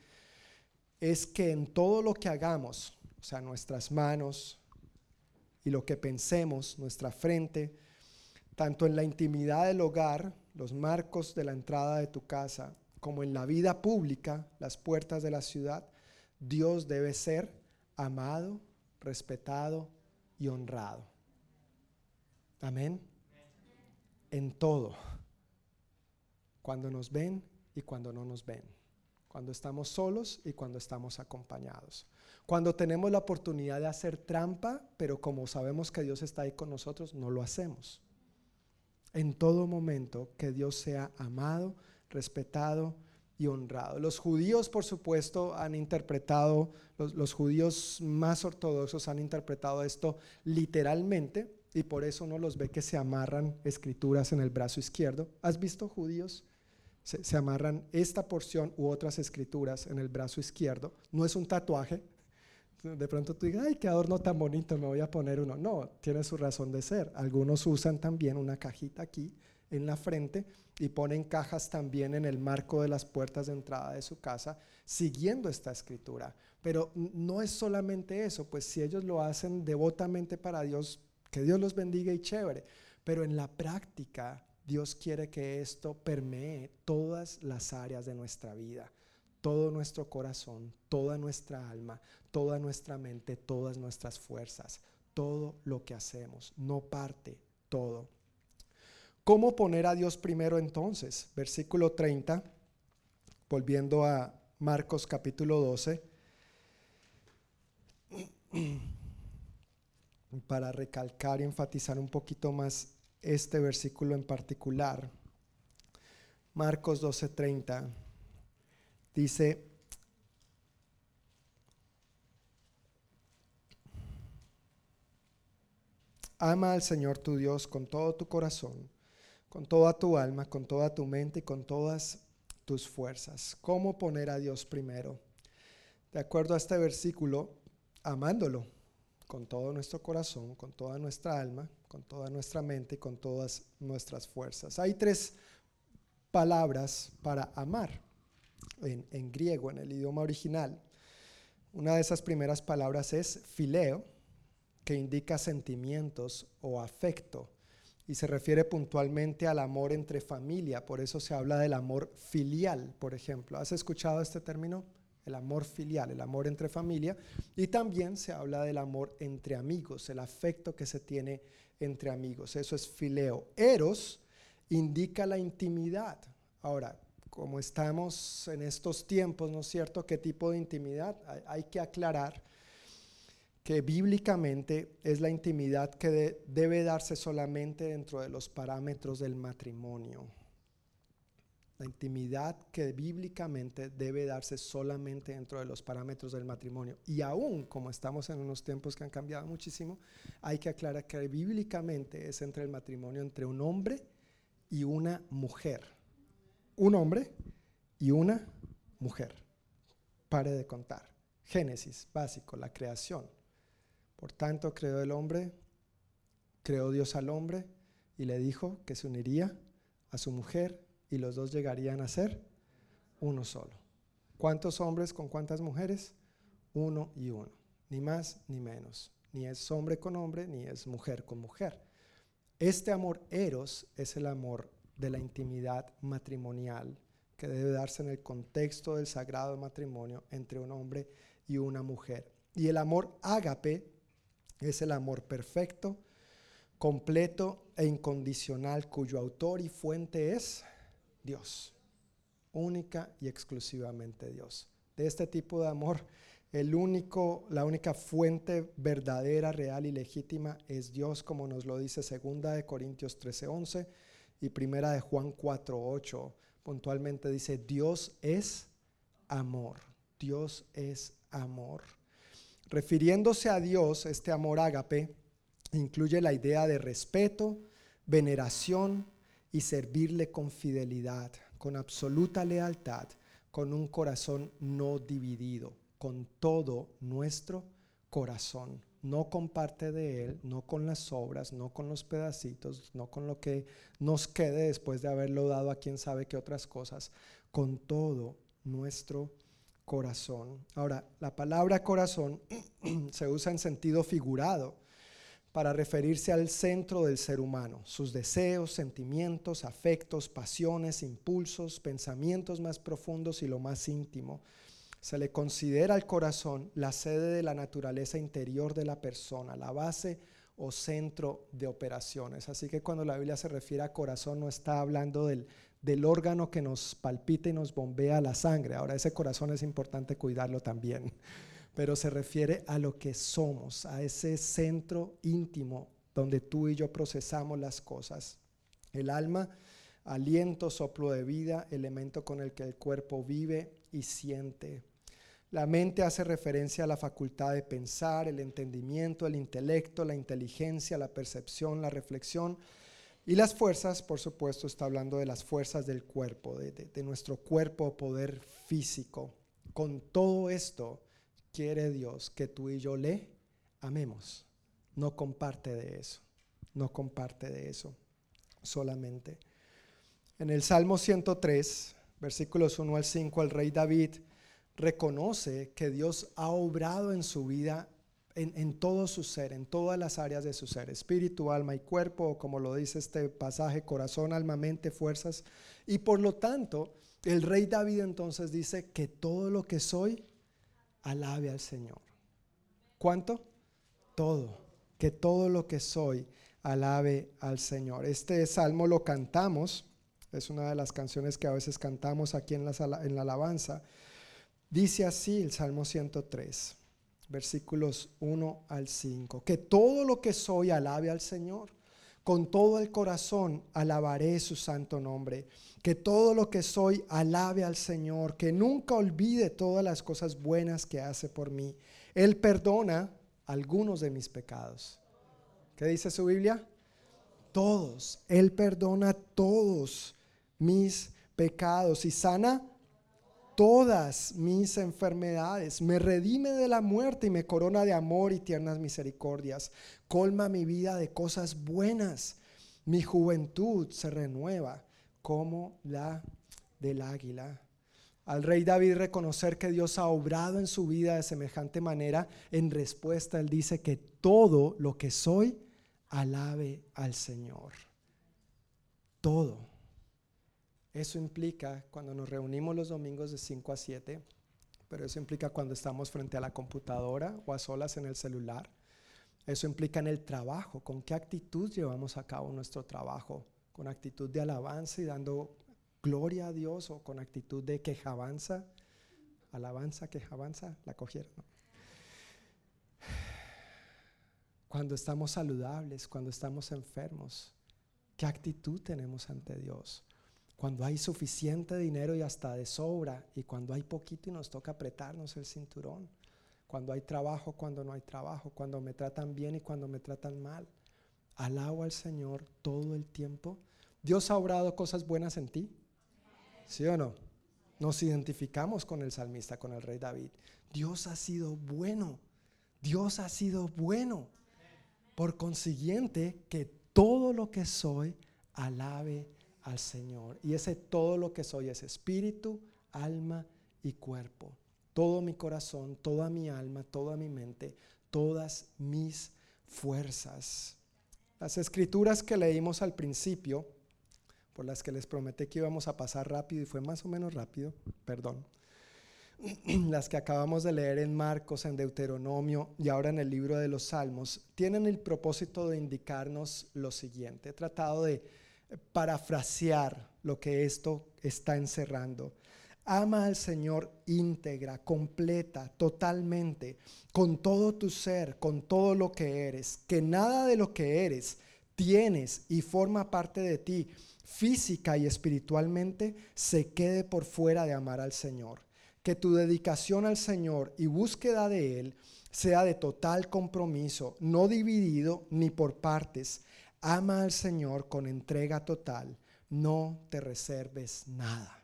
es que en todo lo que hagamos, o sea, nuestras manos, y lo que pensemos, nuestra frente, tanto en la intimidad del hogar, los marcos de la entrada de tu casa, como en la vida pública, las puertas de la ciudad, Dios debe ser amado, respetado y honrado. Amén. En todo. Cuando nos ven y cuando no nos ven. Cuando estamos solos y cuando estamos acompañados. Cuando tenemos la oportunidad de hacer trampa, pero como sabemos que Dios está ahí con nosotros, no lo hacemos. En todo momento que Dios sea amado, respetado y honrado. Los judíos, por supuesto, han interpretado, los, judíos más ortodoxos han interpretado esto literalmente y por eso uno los ve que se amarran escrituras en el brazo izquierdo. ¿Has visto judíos? Se, se amarran esta porción u otras escrituras en el brazo izquierdo. No es un tatuaje, de pronto tú digas, ay, qué adorno tan bonito, me voy a poner uno. No, tiene su razón de ser. Algunos usan también una cajita aquí en la frente y ponen cajas también en el marco de las puertas de entrada de su casa, siguiendo esta escritura. Pero no es solamente eso, pues si ellos lo hacen devotamente para Dios, que Dios los bendiga y chévere. Pero en la práctica, Dios quiere que esto permee todas las áreas de nuestra vida todo nuestro corazón, toda nuestra alma, toda nuestra mente, todas nuestras fuerzas, todo lo que hacemos, no parte, todo. ¿Cómo poner a Dios primero entonces? Versículo 30, volviendo a Marcos capítulo 12, para recalcar y enfatizar un poquito más este versículo en particular. Marcos 12:30 dice, ama al Señor tu Dios con todo tu corazón, con toda tu alma, con toda tu mente y con todas tus fuerzas. ¿Cómo poner a Dios primero? De acuerdo a este versículo, amándolo con todo nuestro corazón, con toda nuestra alma, con toda nuestra mente y con todas nuestras fuerzas. Hay tres palabras para amar en, griego, en el idioma original. Una de esas primeras palabras es fileo, que indica sentimientos o afecto y se refiere puntualmente al amor entre familia, por eso se habla del amor filial, por ejemplo. ¿Has escuchado este término? El amor filial, el amor entre familia, y también se habla del amor entre amigos, el afecto que se tiene entre amigos, eso es fileo. Eros indica la intimidad. Ahora, como estamos en estos tiempos, ¿no es cierto? ¿Qué tipo de intimidad? Hay, que aclarar que bíblicamente es la intimidad que de- debe darse solamente dentro de los parámetros del matrimonio. La intimidad que bíblicamente debe darse solamente dentro de los parámetros del matrimonio. Y aún como estamos en unos tiempos que han cambiado muchísimo, hay que aclarar que bíblicamente es entre el matrimonio entre un hombre y una mujer. Un hombre y una mujer. Pare de contar. Génesis, básico, la creación. Por tanto, creó el hombre, creó Dios al hombre y le dijo que se uniría a su mujer y los dos llegarían a ser uno solo. ¿Cuántos hombres con cuántas mujeres? Uno y uno. Ni más ni menos. Ni es hombre con hombre, ni es mujer con mujer. Este amor eros es el amor de la intimidad matrimonial que debe darse en el contexto del sagrado matrimonio entre un hombre y una mujer. Y el amor ágape es el amor perfecto, completo e incondicional cuyo autor y fuente es Dios, única y exclusivamente Dios. De este tipo de amor, el único, la única fuente verdadera, real y legítima es Dios, como nos lo dice segunda de Corintios 13:11 y primera de Juan 4:8. Puntualmente dice, Dios es amor. Dios es amor. Refiriéndose a Dios, este amor ágape incluye la idea de respeto, veneración y servirle con fidelidad, con absoluta lealtad, con un corazón no dividido, con todo nuestro corazón, no con parte de Él, no con las obras, no con los pedacitos, no con lo que nos quede después de haberlo dado a quien sabe qué otras cosas, con todo nuestro corazón. Ahora, la palabra corazón se usa en sentido figurado para referirse al centro del ser humano, sus deseos, sentimientos, afectos, pasiones, impulsos, pensamientos más profundos y lo más íntimo. Se le considera al corazón la sede de la naturaleza interior de la persona, la base o centro de operaciones. Así que cuando la Biblia se refiere a corazón no está hablando del, del órgano que nos palpita y nos bombea la sangre. Ahora ese corazón es importante cuidarlo también, pero se refiere a lo que somos, a ese centro íntimo donde tú y yo procesamos las cosas. El alma, aliento, soplo de vida, elemento con el que el cuerpo vive y siente. La mente hace referencia a la facultad de pensar, el entendimiento, el intelecto, la inteligencia, la percepción, la reflexión. Y las fuerzas, por supuesto, está hablando de las fuerzas del cuerpo, de, nuestro cuerpo poder físico. Con todo esto, quiere Dios que tú y yo le amemos. No comparte de eso, no comparte de eso solamente. En el Salmo 103, versículos 1 al 5, el rey David reconoce que Dios ha obrado en su vida, en, todo su ser, en todas las áreas de su ser, espíritu, alma y cuerpo, como lo dice este pasaje, corazón, alma, mente, fuerzas. Y por lo tanto, el rey David entonces dice que todo lo que soy, alabe al Señor. ¿Cuánto? Todo. Que todo lo que soy, alabe al Señor. Este salmo lo cantamos, es una de las canciones que a veces cantamos aquí en la, en la alabanza. Dice así el Salmo 103, versículos 1 al 5, que todo lo que soy alabe al Señor. Con todo el corazón alabaré su santo nombre. Que todo lo que soy alabe al Señor. Que nunca olvide todas las cosas buenas que hace por mí. Él perdona algunos de mis pecados. ¿Qué dice su Biblia? Todos. Él perdona todos mis pecados y sana todas mis enfermedades, me redime de la muerte y me corona de amor y tiernas misericordias, colma mi vida de cosas buenas, mi juventud se renueva como la del águila. Al rey David reconocer que Dios ha obrado en su vida de semejante manera, en respuesta él dice que todo lo que soy, alabe al Señor. Todo. Eso implica cuando nos reunimos los domingos de 5 a 7, pero eso implica cuando estamos frente a la computadora o a solas en el celular. Eso implica en el trabajo, con qué actitud llevamos a cabo nuestro trabajo, con actitud de alabanza y dando gloria a Dios o con actitud de quejabanza, alabanza, quejabanza, la cogieron. ¿no? cuando estamos saludables, cuando estamos enfermos. ¿Qué actitud tenemos ante Dios? Cuando hay suficiente dinero y hasta de sobra, y cuando hay poquito y nos toca apretarnos el cinturón. Cuando hay trabajo, cuando no hay trabajo, cuando me tratan bien y cuando me tratan mal. Alabo al Señor todo el tiempo. Dios ha obrado cosas buenas en ti. ¿Sí o no? Nos identificamos con el salmista, con el rey David. Dios ha sido bueno. Dios ha sido bueno. Por consiguiente, que todo lo que soy alabe al Señor. Y ese todo lo que soy es espíritu, alma y cuerpo. Todo mi corazón, toda mi alma, toda mi mente, todas mis fuerzas. Las escrituras que leímos al principio, por las que les prometí que íbamos a pasar rápido y fue más o menos rápido, perdón. Las que acabamos de leer en Marcos, en Deuteronomio y ahora en el libro de los Salmos, tienen el propósito de indicarnos lo siguiente. He tratado de parafrasear lo que esto está encerrando. Ama al Señor íntegra, completa, totalmente, con todo tu ser, con todo lo que eres. Que nada de lo que eres, tienes y forma parte de ti, física y espiritualmente, se quede por fuera de amar al Señor. Que tu dedicación al Señor y búsqueda de Él sea de total compromiso, no dividido ni por partes. Ama al Señor con entrega total. No te reserves nada.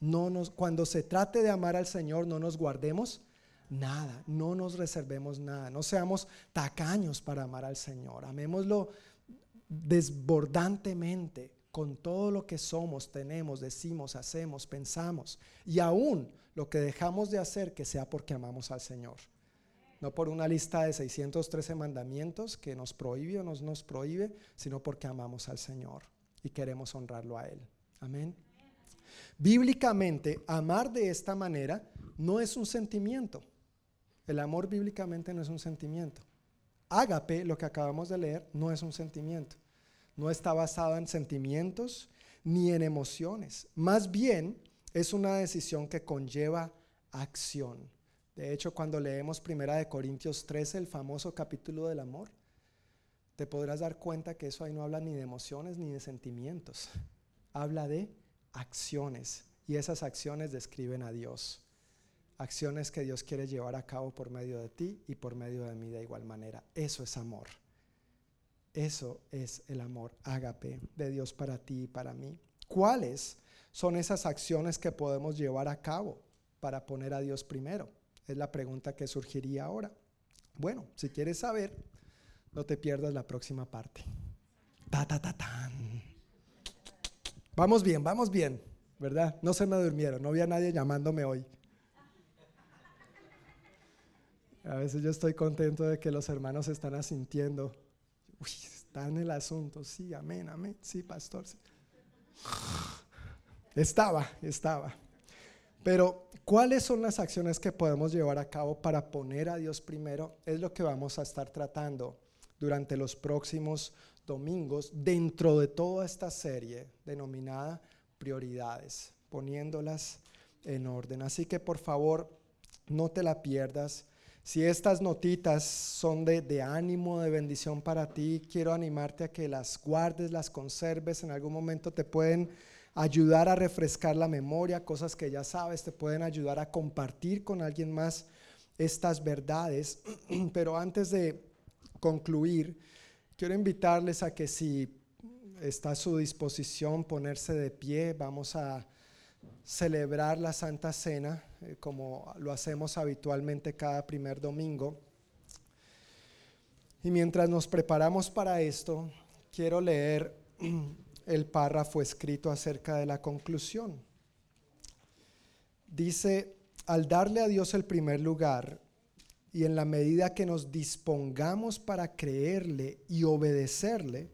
No nos, cuando se trate de amar al Señor, no nos guardemos nada, no nos reservemos nada, no seamos tacaños para amar al Señor, amémoslo desbordantemente con todo lo que somos, tenemos, decimos, hacemos, pensamos y aún lo que dejamos de hacer que sea porque amamos al Señor. No por una lista de 613 mandamientos que nos prohíbe o nos, prohíbe, sino porque amamos al Señor y queremos honrarlo a Él. Amén. Bíblicamente, amar de esta manera no es un sentimiento. El amor bíblicamente no es un sentimiento. Ágape, lo que acabamos de leer, no es un sentimiento. No está basado en sentimientos ni en emociones. Más bien es una decisión que conlleva acción. De hecho, cuando leemos Primera de Corintios 13, el famoso capítulo del amor, te podrás dar cuenta que eso ahí no habla ni de emociones ni de sentimientos. Habla de acciones y esas acciones describen a Dios. Acciones que Dios quiere llevar a cabo por medio de ti y por medio de mí de igual manera. Eso es amor. Eso es el amor ágape de Dios para ti y para mí. ¿Cuáles son esas acciones que podemos llevar a cabo para poner a Dios primero? Es la pregunta que surgiría ahora. Bueno, si quieres saber, no te pierdas la próxima parte. Ta, ta, ta, tan. Vamos bien, vamos bien, ¿verdad? No se me durmieron, no había nadie llamándome hoy. A veces yo estoy contento de que los hermanos están asintiendo. Uy, está en el asunto, sí, amén, amén, sí, pastor. Estaba, estaba. Pero, ¿cuáles son las acciones que podemos llevar a cabo para poner a Dios primero? Es lo que vamos a estar tratando durante los próximos domingos dentro de toda esta serie denominada prioridades, poniéndolas en orden. Así que por favor, no te la pierdas. Si estas notitas son de, ánimo, de bendición para ti, quiero animarte a que las guardes, las conserves, en algún momento te pueden ayudar a refrescar la memoria, cosas que ya sabes, te pueden ayudar a compartir con alguien más estas verdades. Pero antes de concluir, Quiero invitarles a que si está a su disposición ponerse de pie, vamos a celebrar la Santa Cena eh, como lo hacemos habitualmente cada primer domingo. Y mientras nos preparamos para esto, quiero leer el párrafo escrito acerca de la conclusión. Dice, al darle a Dios el primer lugar, y en la medida que nos dispongamos para creerle y obedecerle,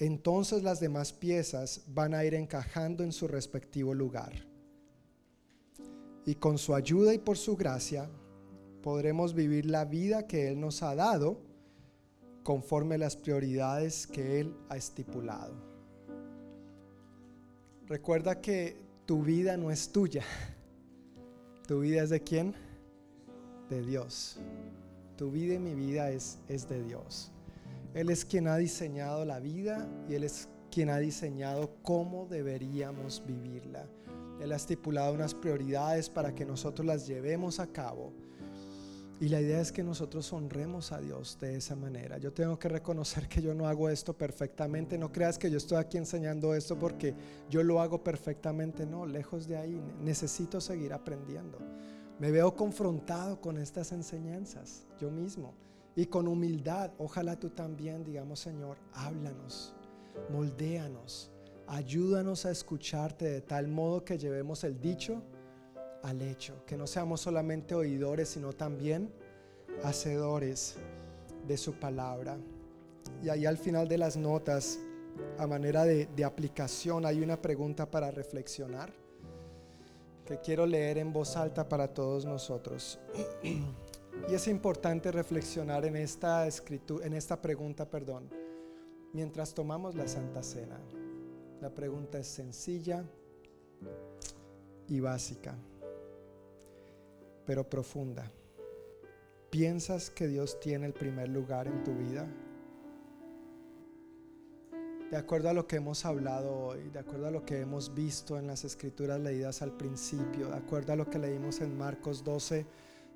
entonces las demás piezas van a ir encajando en su respectivo lugar. Y con su ayuda y por su gracia podremos vivir la vida que Él nos ha dado conforme las prioridades que Él ha estipulado. Recuerda que tu vida no es tuya. ¿Tu vida es de quién? de Dios. tu vida y mi vida es, es de Dios. Él es quien ha diseñado la vida y Él es quien ha diseñado cómo deberíamos vivirla. Él ha estipulado unas prioridades para que nosotros las llevemos a cabo. Y la idea es que nosotros honremos a Dios de esa manera. Yo tengo que reconocer que yo no hago esto perfectamente. No creas que yo estoy aquí enseñando esto porque yo lo hago perfectamente. No, lejos de ahí. Necesito seguir aprendiendo. Me veo confrontado con estas enseñanzas yo mismo. Y con humildad, ojalá tú también digamos, Señor, háblanos, moldéanos, ayúdanos a escucharte de tal modo que llevemos el dicho al hecho, que no seamos solamente oidores, sino también hacedores de su palabra. Y ahí al final de las notas, a manera de, aplicación, hay una pregunta para reflexionar que quiero leer en voz alta para todos nosotros. Y es importante reflexionar en esta escritura, en esta pregunta, perdón, mientras tomamos la Santa Cena. La pregunta es sencilla y básica pero profunda. ¿Piensas que Dios tiene el primer lugar en tu vida? De acuerdo a lo que hemos hablado hoy, de acuerdo a lo que hemos visto en las escrituras leídas al principio, de acuerdo a lo que leímos en Marcos 12,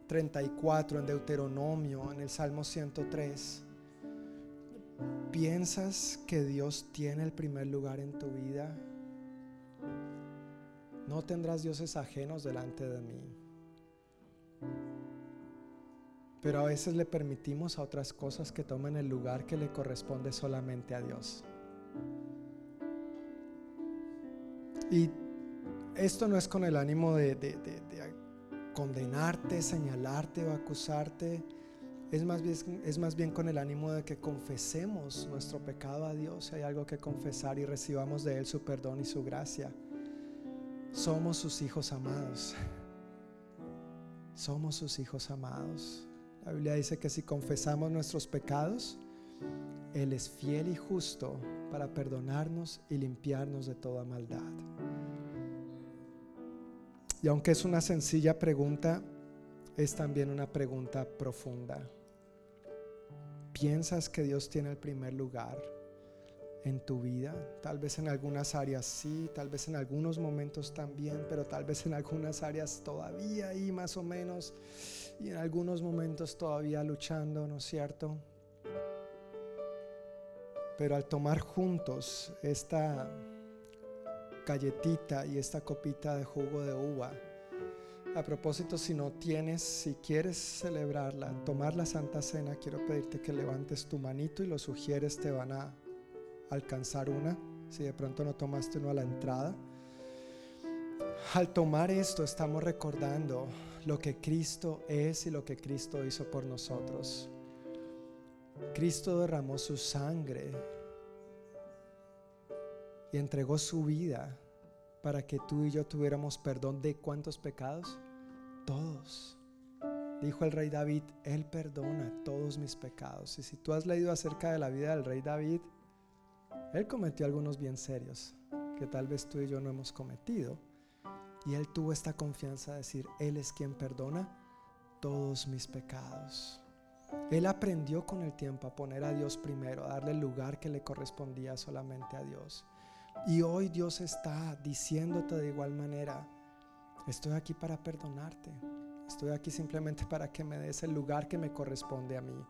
34, en Deuteronomio, en el Salmo 103, ¿piensas que Dios tiene el primer lugar en tu vida? No tendrás dioses ajenos delante de mí. Pero a veces le permitimos a otras cosas que tomen el lugar que le corresponde solamente a Dios. Y esto no es con el ánimo de, condenarte, señalarte o acusarte. Es más, bien, es más bien con el ánimo de que confesemos nuestro pecado a Dios. Si hay algo que confesar y recibamos de Él su perdón y su gracia. Somos sus hijos amados. Somos sus hijos amados. La Biblia dice que si confesamos nuestros pecados, Él es fiel y justo para perdonarnos y limpiarnos de toda maldad. Y aunque es una sencilla pregunta, es también una pregunta profunda. ¿Piensas que Dios tiene el primer lugar? en tu vida. Tal vez en algunas áreas sí, tal vez en algunos momentos también, pero tal vez en algunas áreas todavía ahí más o menos y en algunos momentos todavía luchando, ¿no es cierto? Pero al tomar juntos esta galletita y esta copita de jugo de uva, a propósito, si no tienes, si quieres celebrarla, tomar la Santa Cena, quiero pedirte que levantes tu manito y los sugieres te van a alcanzar una, si de pronto no tomaste uno a la entrada. Al tomar esto estamos recordando lo que Cristo es y lo que Cristo hizo por nosotros. Cristo derramó su sangre y entregó su vida para que tú y yo tuviéramos perdón de cuántos pecados? Todos. Dijo el rey David, Él perdona todos mis pecados. Y si tú has leído acerca de la vida del rey David, él cometió algunos bien serios que tal vez tú y yo no hemos cometido. Y él tuvo esta confianza de decir, Él es quien perdona todos mis pecados. Él aprendió con el tiempo a poner a Dios primero, a darle el lugar que le correspondía solamente a Dios. Y hoy Dios está diciéndote de igual manera, estoy aquí para perdonarte. Estoy aquí simplemente para que me des el lugar que me corresponde a mí.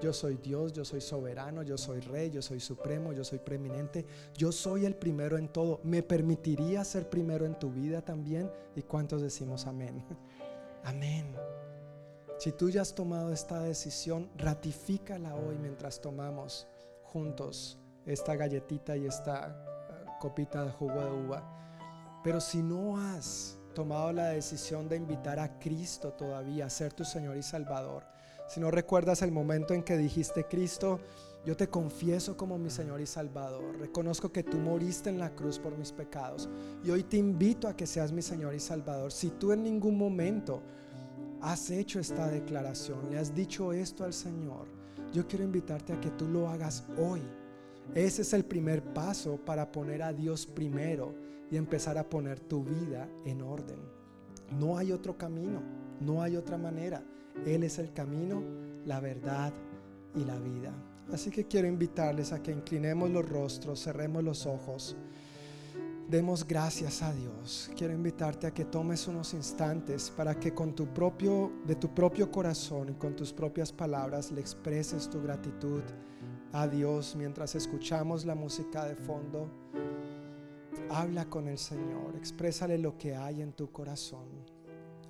Yo soy Dios, yo soy soberano, yo soy rey, yo soy supremo, yo soy preeminente, yo soy el primero en todo. ¿Me permitiría ser primero en tu vida también? ¿Y cuántos decimos amén? Amén. Si tú ya has tomado esta decisión, ratifícala hoy mientras tomamos juntos esta galletita y esta eh, copita de jugo de uva. Pero si no has tomado la decisión de invitar a Cristo todavía a ser tu Señor y Salvador, si no recuerdas el momento en que dijiste, Cristo, yo te confieso como mi Señor y Salvador. Reconozco que tú moriste en la cruz por mis pecados. Y hoy te invito a que seas mi Señor y Salvador. Si tú en ningún momento has hecho esta declaración, le has dicho esto al Señor, yo quiero invitarte a que tú lo hagas hoy. Ese es el primer paso para poner a Dios primero y empezar a poner tu vida en orden. No hay otro camino, no hay otra manera. Él es el camino, la verdad y la vida. Así que quiero invitarles a que inclinemos los rostros, cerremos los ojos, demos gracias a Dios. Quiero invitarte a que tomes unos instantes para que con tu propio de tu propio corazón y con tus propias palabras le expreses tu gratitud a Dios mientras escuchamos la música de fondo. Habla con el Señor, exprésale lo que hay en tu corazón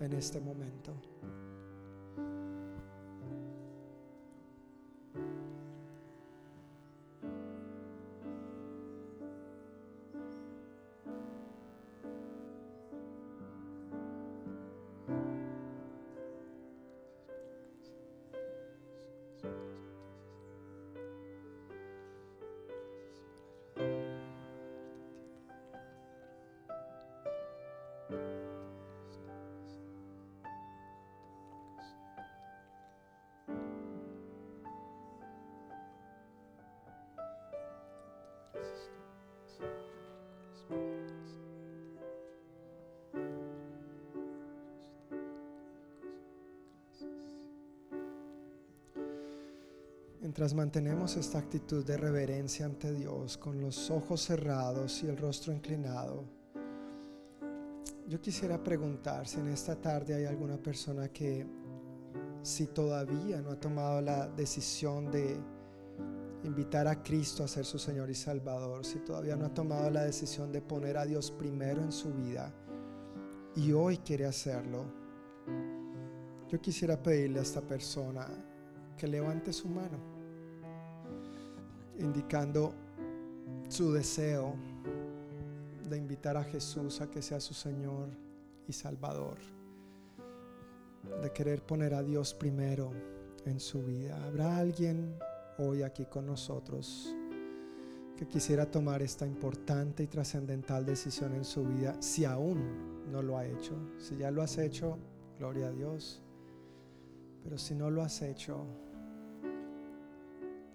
en este momento. Mientras mantenemos esta actitud de reverencia ante Dios, con los ojos cerrados y el rostro inclinado, yo quisiera preguntar si en esta tarde hay alguna persona que, si todavía no ha tomado la decisión de invitar a Cristo a ser su Señor y Salvador, si todavía no ha tomado la decisión de poner a Dios primero en su vida y hoy quiere hacerlo, yo quisiera pedirle a esta persona que levante su mano indicando su deseo de invitar a Jesús a que sea su Señor y Salvador, de querer poner a Dios primero en su vida. ¿Habrá alguien hoy aquí con nosotros que quisiera tomar esta importante y trascendental decisión en su vida si aún no lo ha hecho? Si ya lo has hecho, gloria a Dios. Pero si no lo has hecho,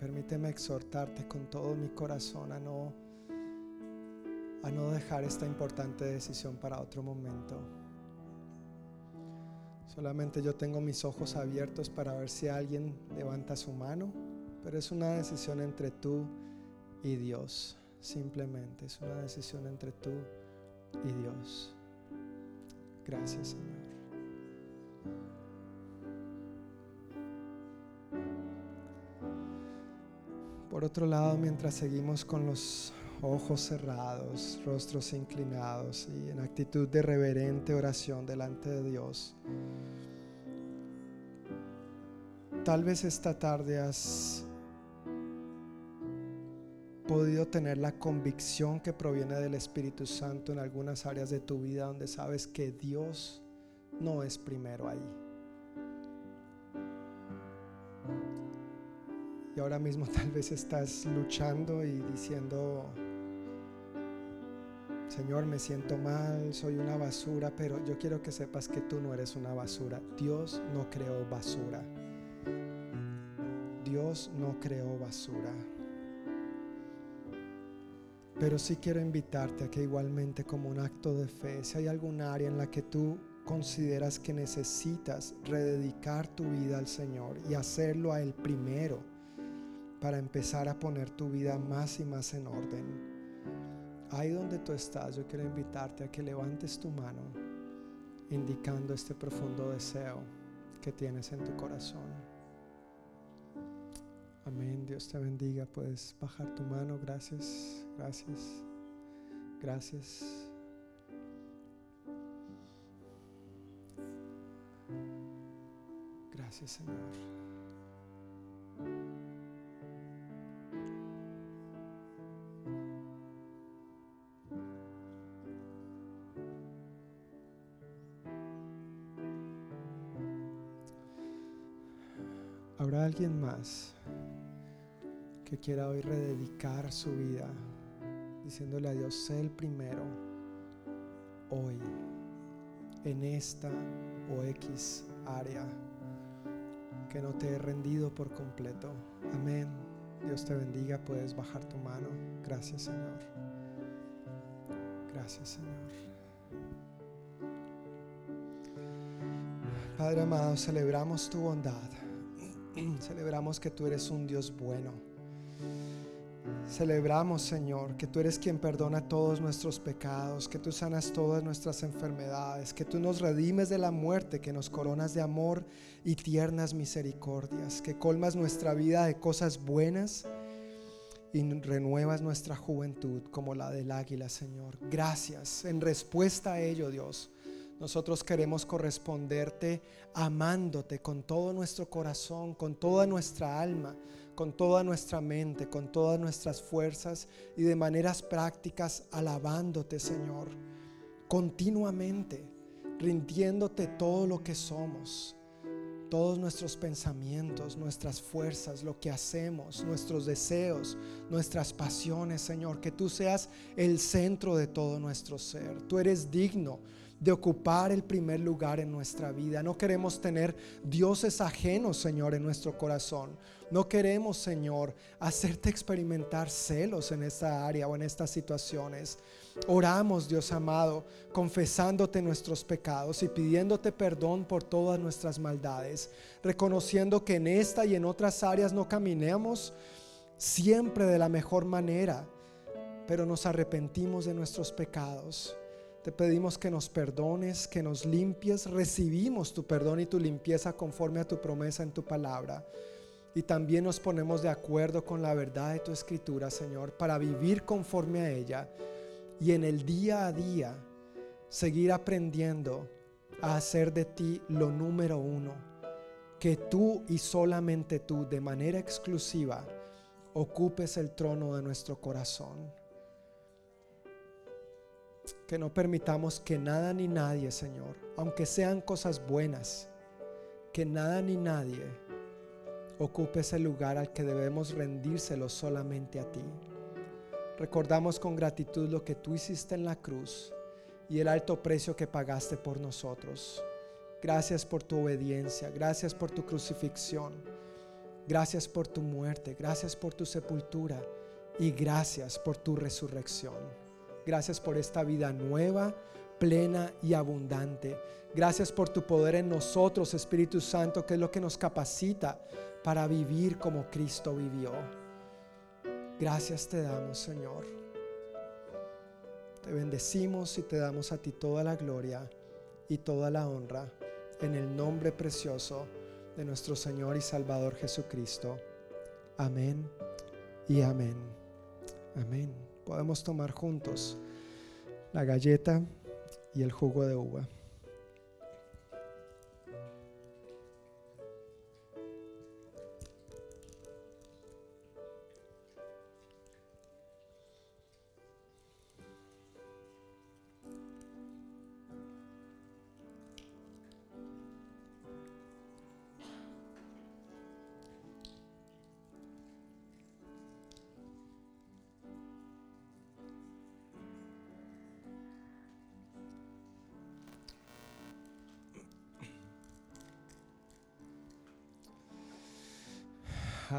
Permíteme exhortarte con todo mi corazón a no, a no dejar esta importante decisión para otro momento. Solamente yo tengo mis ojos abiertos para ver si alguien levanta su mano, pero es una decisión entre tú y Dios. Simplemente es una decisión entre tú y Dios. Gracias Señor. Por otro lado, mientras seguimos con los ojos cerrados, rostros inclinados y en actitud de reverente oración delante de Dios, tal vez esta tarde has podido tener la convicción que proviene del Espíritu Santo en algunas áreas de tu vida donde sabes que Dios no es primero ahí. Y ahora mismo tal vez estás luchando y diciendo, Señor, me siento mal, soy una basura, pero yo quiero que sepas que tú no eres una basura. Dios no creó basura. Dios no creó basura. Pero sí quiero invitarte a que igualmente como un acto de fe, si hay algún área en la que tú consideras que necesitas rededicar tu vida al Señor y hacerlo a Él primero, para empezar a poner tu vida más y más en orden. Ahí donde tú estás, yo quiero invitarte a que levantes tu mano indicando este profundo deseo que tienes en tu corazón. Amén. Dios te bendiga. Puedes bajar tu mano. Gracias. Gracias. Gracias. Gracias, Señor. Alguien más que quiera hoy rededicar su vida diciéndole a Dios, sé el primero hoy en esta o X área que no te he rendido por completo? Amén. Dios te bendiga, puedes bajar tu mano. Gracias Señor. Gracias Señor. Padre amado, celebramos tu bondad Celebramos que tú eres un Dios bueno. Celebramos, Señor, que tú eres quien perdona todos nuestros pecados, que tú sanas todas nuestras enfermedades, que tú nos redimes de la muerte, que nos coronas de amor y tiernas misericordias, que colmas nuestra vida de cosas buenas y renuevas nuestra juventud como la del águila, Señor. Gracias. En respuesta a ello, Dios, nosotros queremos corresponderte amándote con todo nuestro corazón, con toda nuestra alma, con toda nuestra mente, con todas nuestras fuerzas y de maneras prácticas alabándote, Señor, continuamente, rindiéndote todo lo que somos todos nuestros pensamientos, nuestras fuerzas, lo que hacemos, nuestros deseos, nuestras pasiones, Señor, que tú seas el centro de todo nuestro ser. Tú eres digno de ocupar el primer lugar en nuestra vida. No queremos tener dioses ajenos, Señor, en nuestro corazón. No queremos, Señor, hacerte experimentar celos en esta área o en estas situaciones. Oramos, Dios amado, confesándote nuestros pecados y pidiéndote perdón por todas nuestras maldades, reconociendo que en esta y en otras áreas no caminemos siempre de la mejor manera, pero nos arrepentimos de nuestros pecados te pedimos que nos perdones, que nos limpies. Recibimos tu perdón y tu limpieza conforme a tu promesa en tu palabra. Y también nos ponemos de acuerdo con la verdad de tu escritura, Señor, para vivir conforme a ella y en el día a día seguir aprendiendo a hacer de ti lo número uno. Que tú y solamente tú, de manera exclusiva, ocupes el trono de nuestro corazón que no permitamos que nada ni nadie, Señor, aunque sean cosas buenas, que nada ni nadie ocupe ese lugar al que debemos rendírselo solamente a ti. Recordamos con gratitud lo que tú hiciste en la cruz y el alto precio que pagaste por nosotros. Gracias por tu obediencia, gracias por tu crucifixión, gracias por tu muerte, gracias por tu sepultura y gracias por tu resurrección. Gracias por esta vida nueva, plena y abundante. Gracias por tu poder en nosotros, Espíritu Santo, que es lo que nos capacita para vivir como Cristo vivió. Gracias te damos, Señor. Te bendecimos y te damos a ti toda la gloria y toda la honra en el nombre precioso de nuestro Señor y Salvador Jesucristo. Amén y amén. Amén podemos tomar juntos la galleta y el jugo de uva.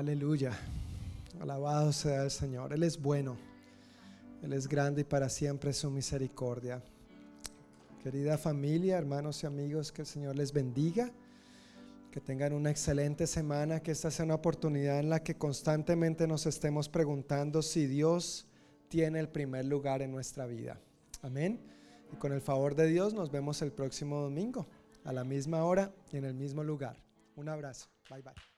Aleluya. Alabado sea el Señor. Él es bueno. Él es grande y para siempre su misericordia. Querida familia, hermanos y amigos, que el Señor les bendiga. Que tengan una excelente semana, que esta sea una oportunidad en la que constantemente nos estemos preguntando si Dios tiene el primer lugar en nuestra vida. Amén. Y con el favor de Dios nos vemos el próximo domingo a la misma hora y en el mismo lugar. Un abrazo. Bye bye.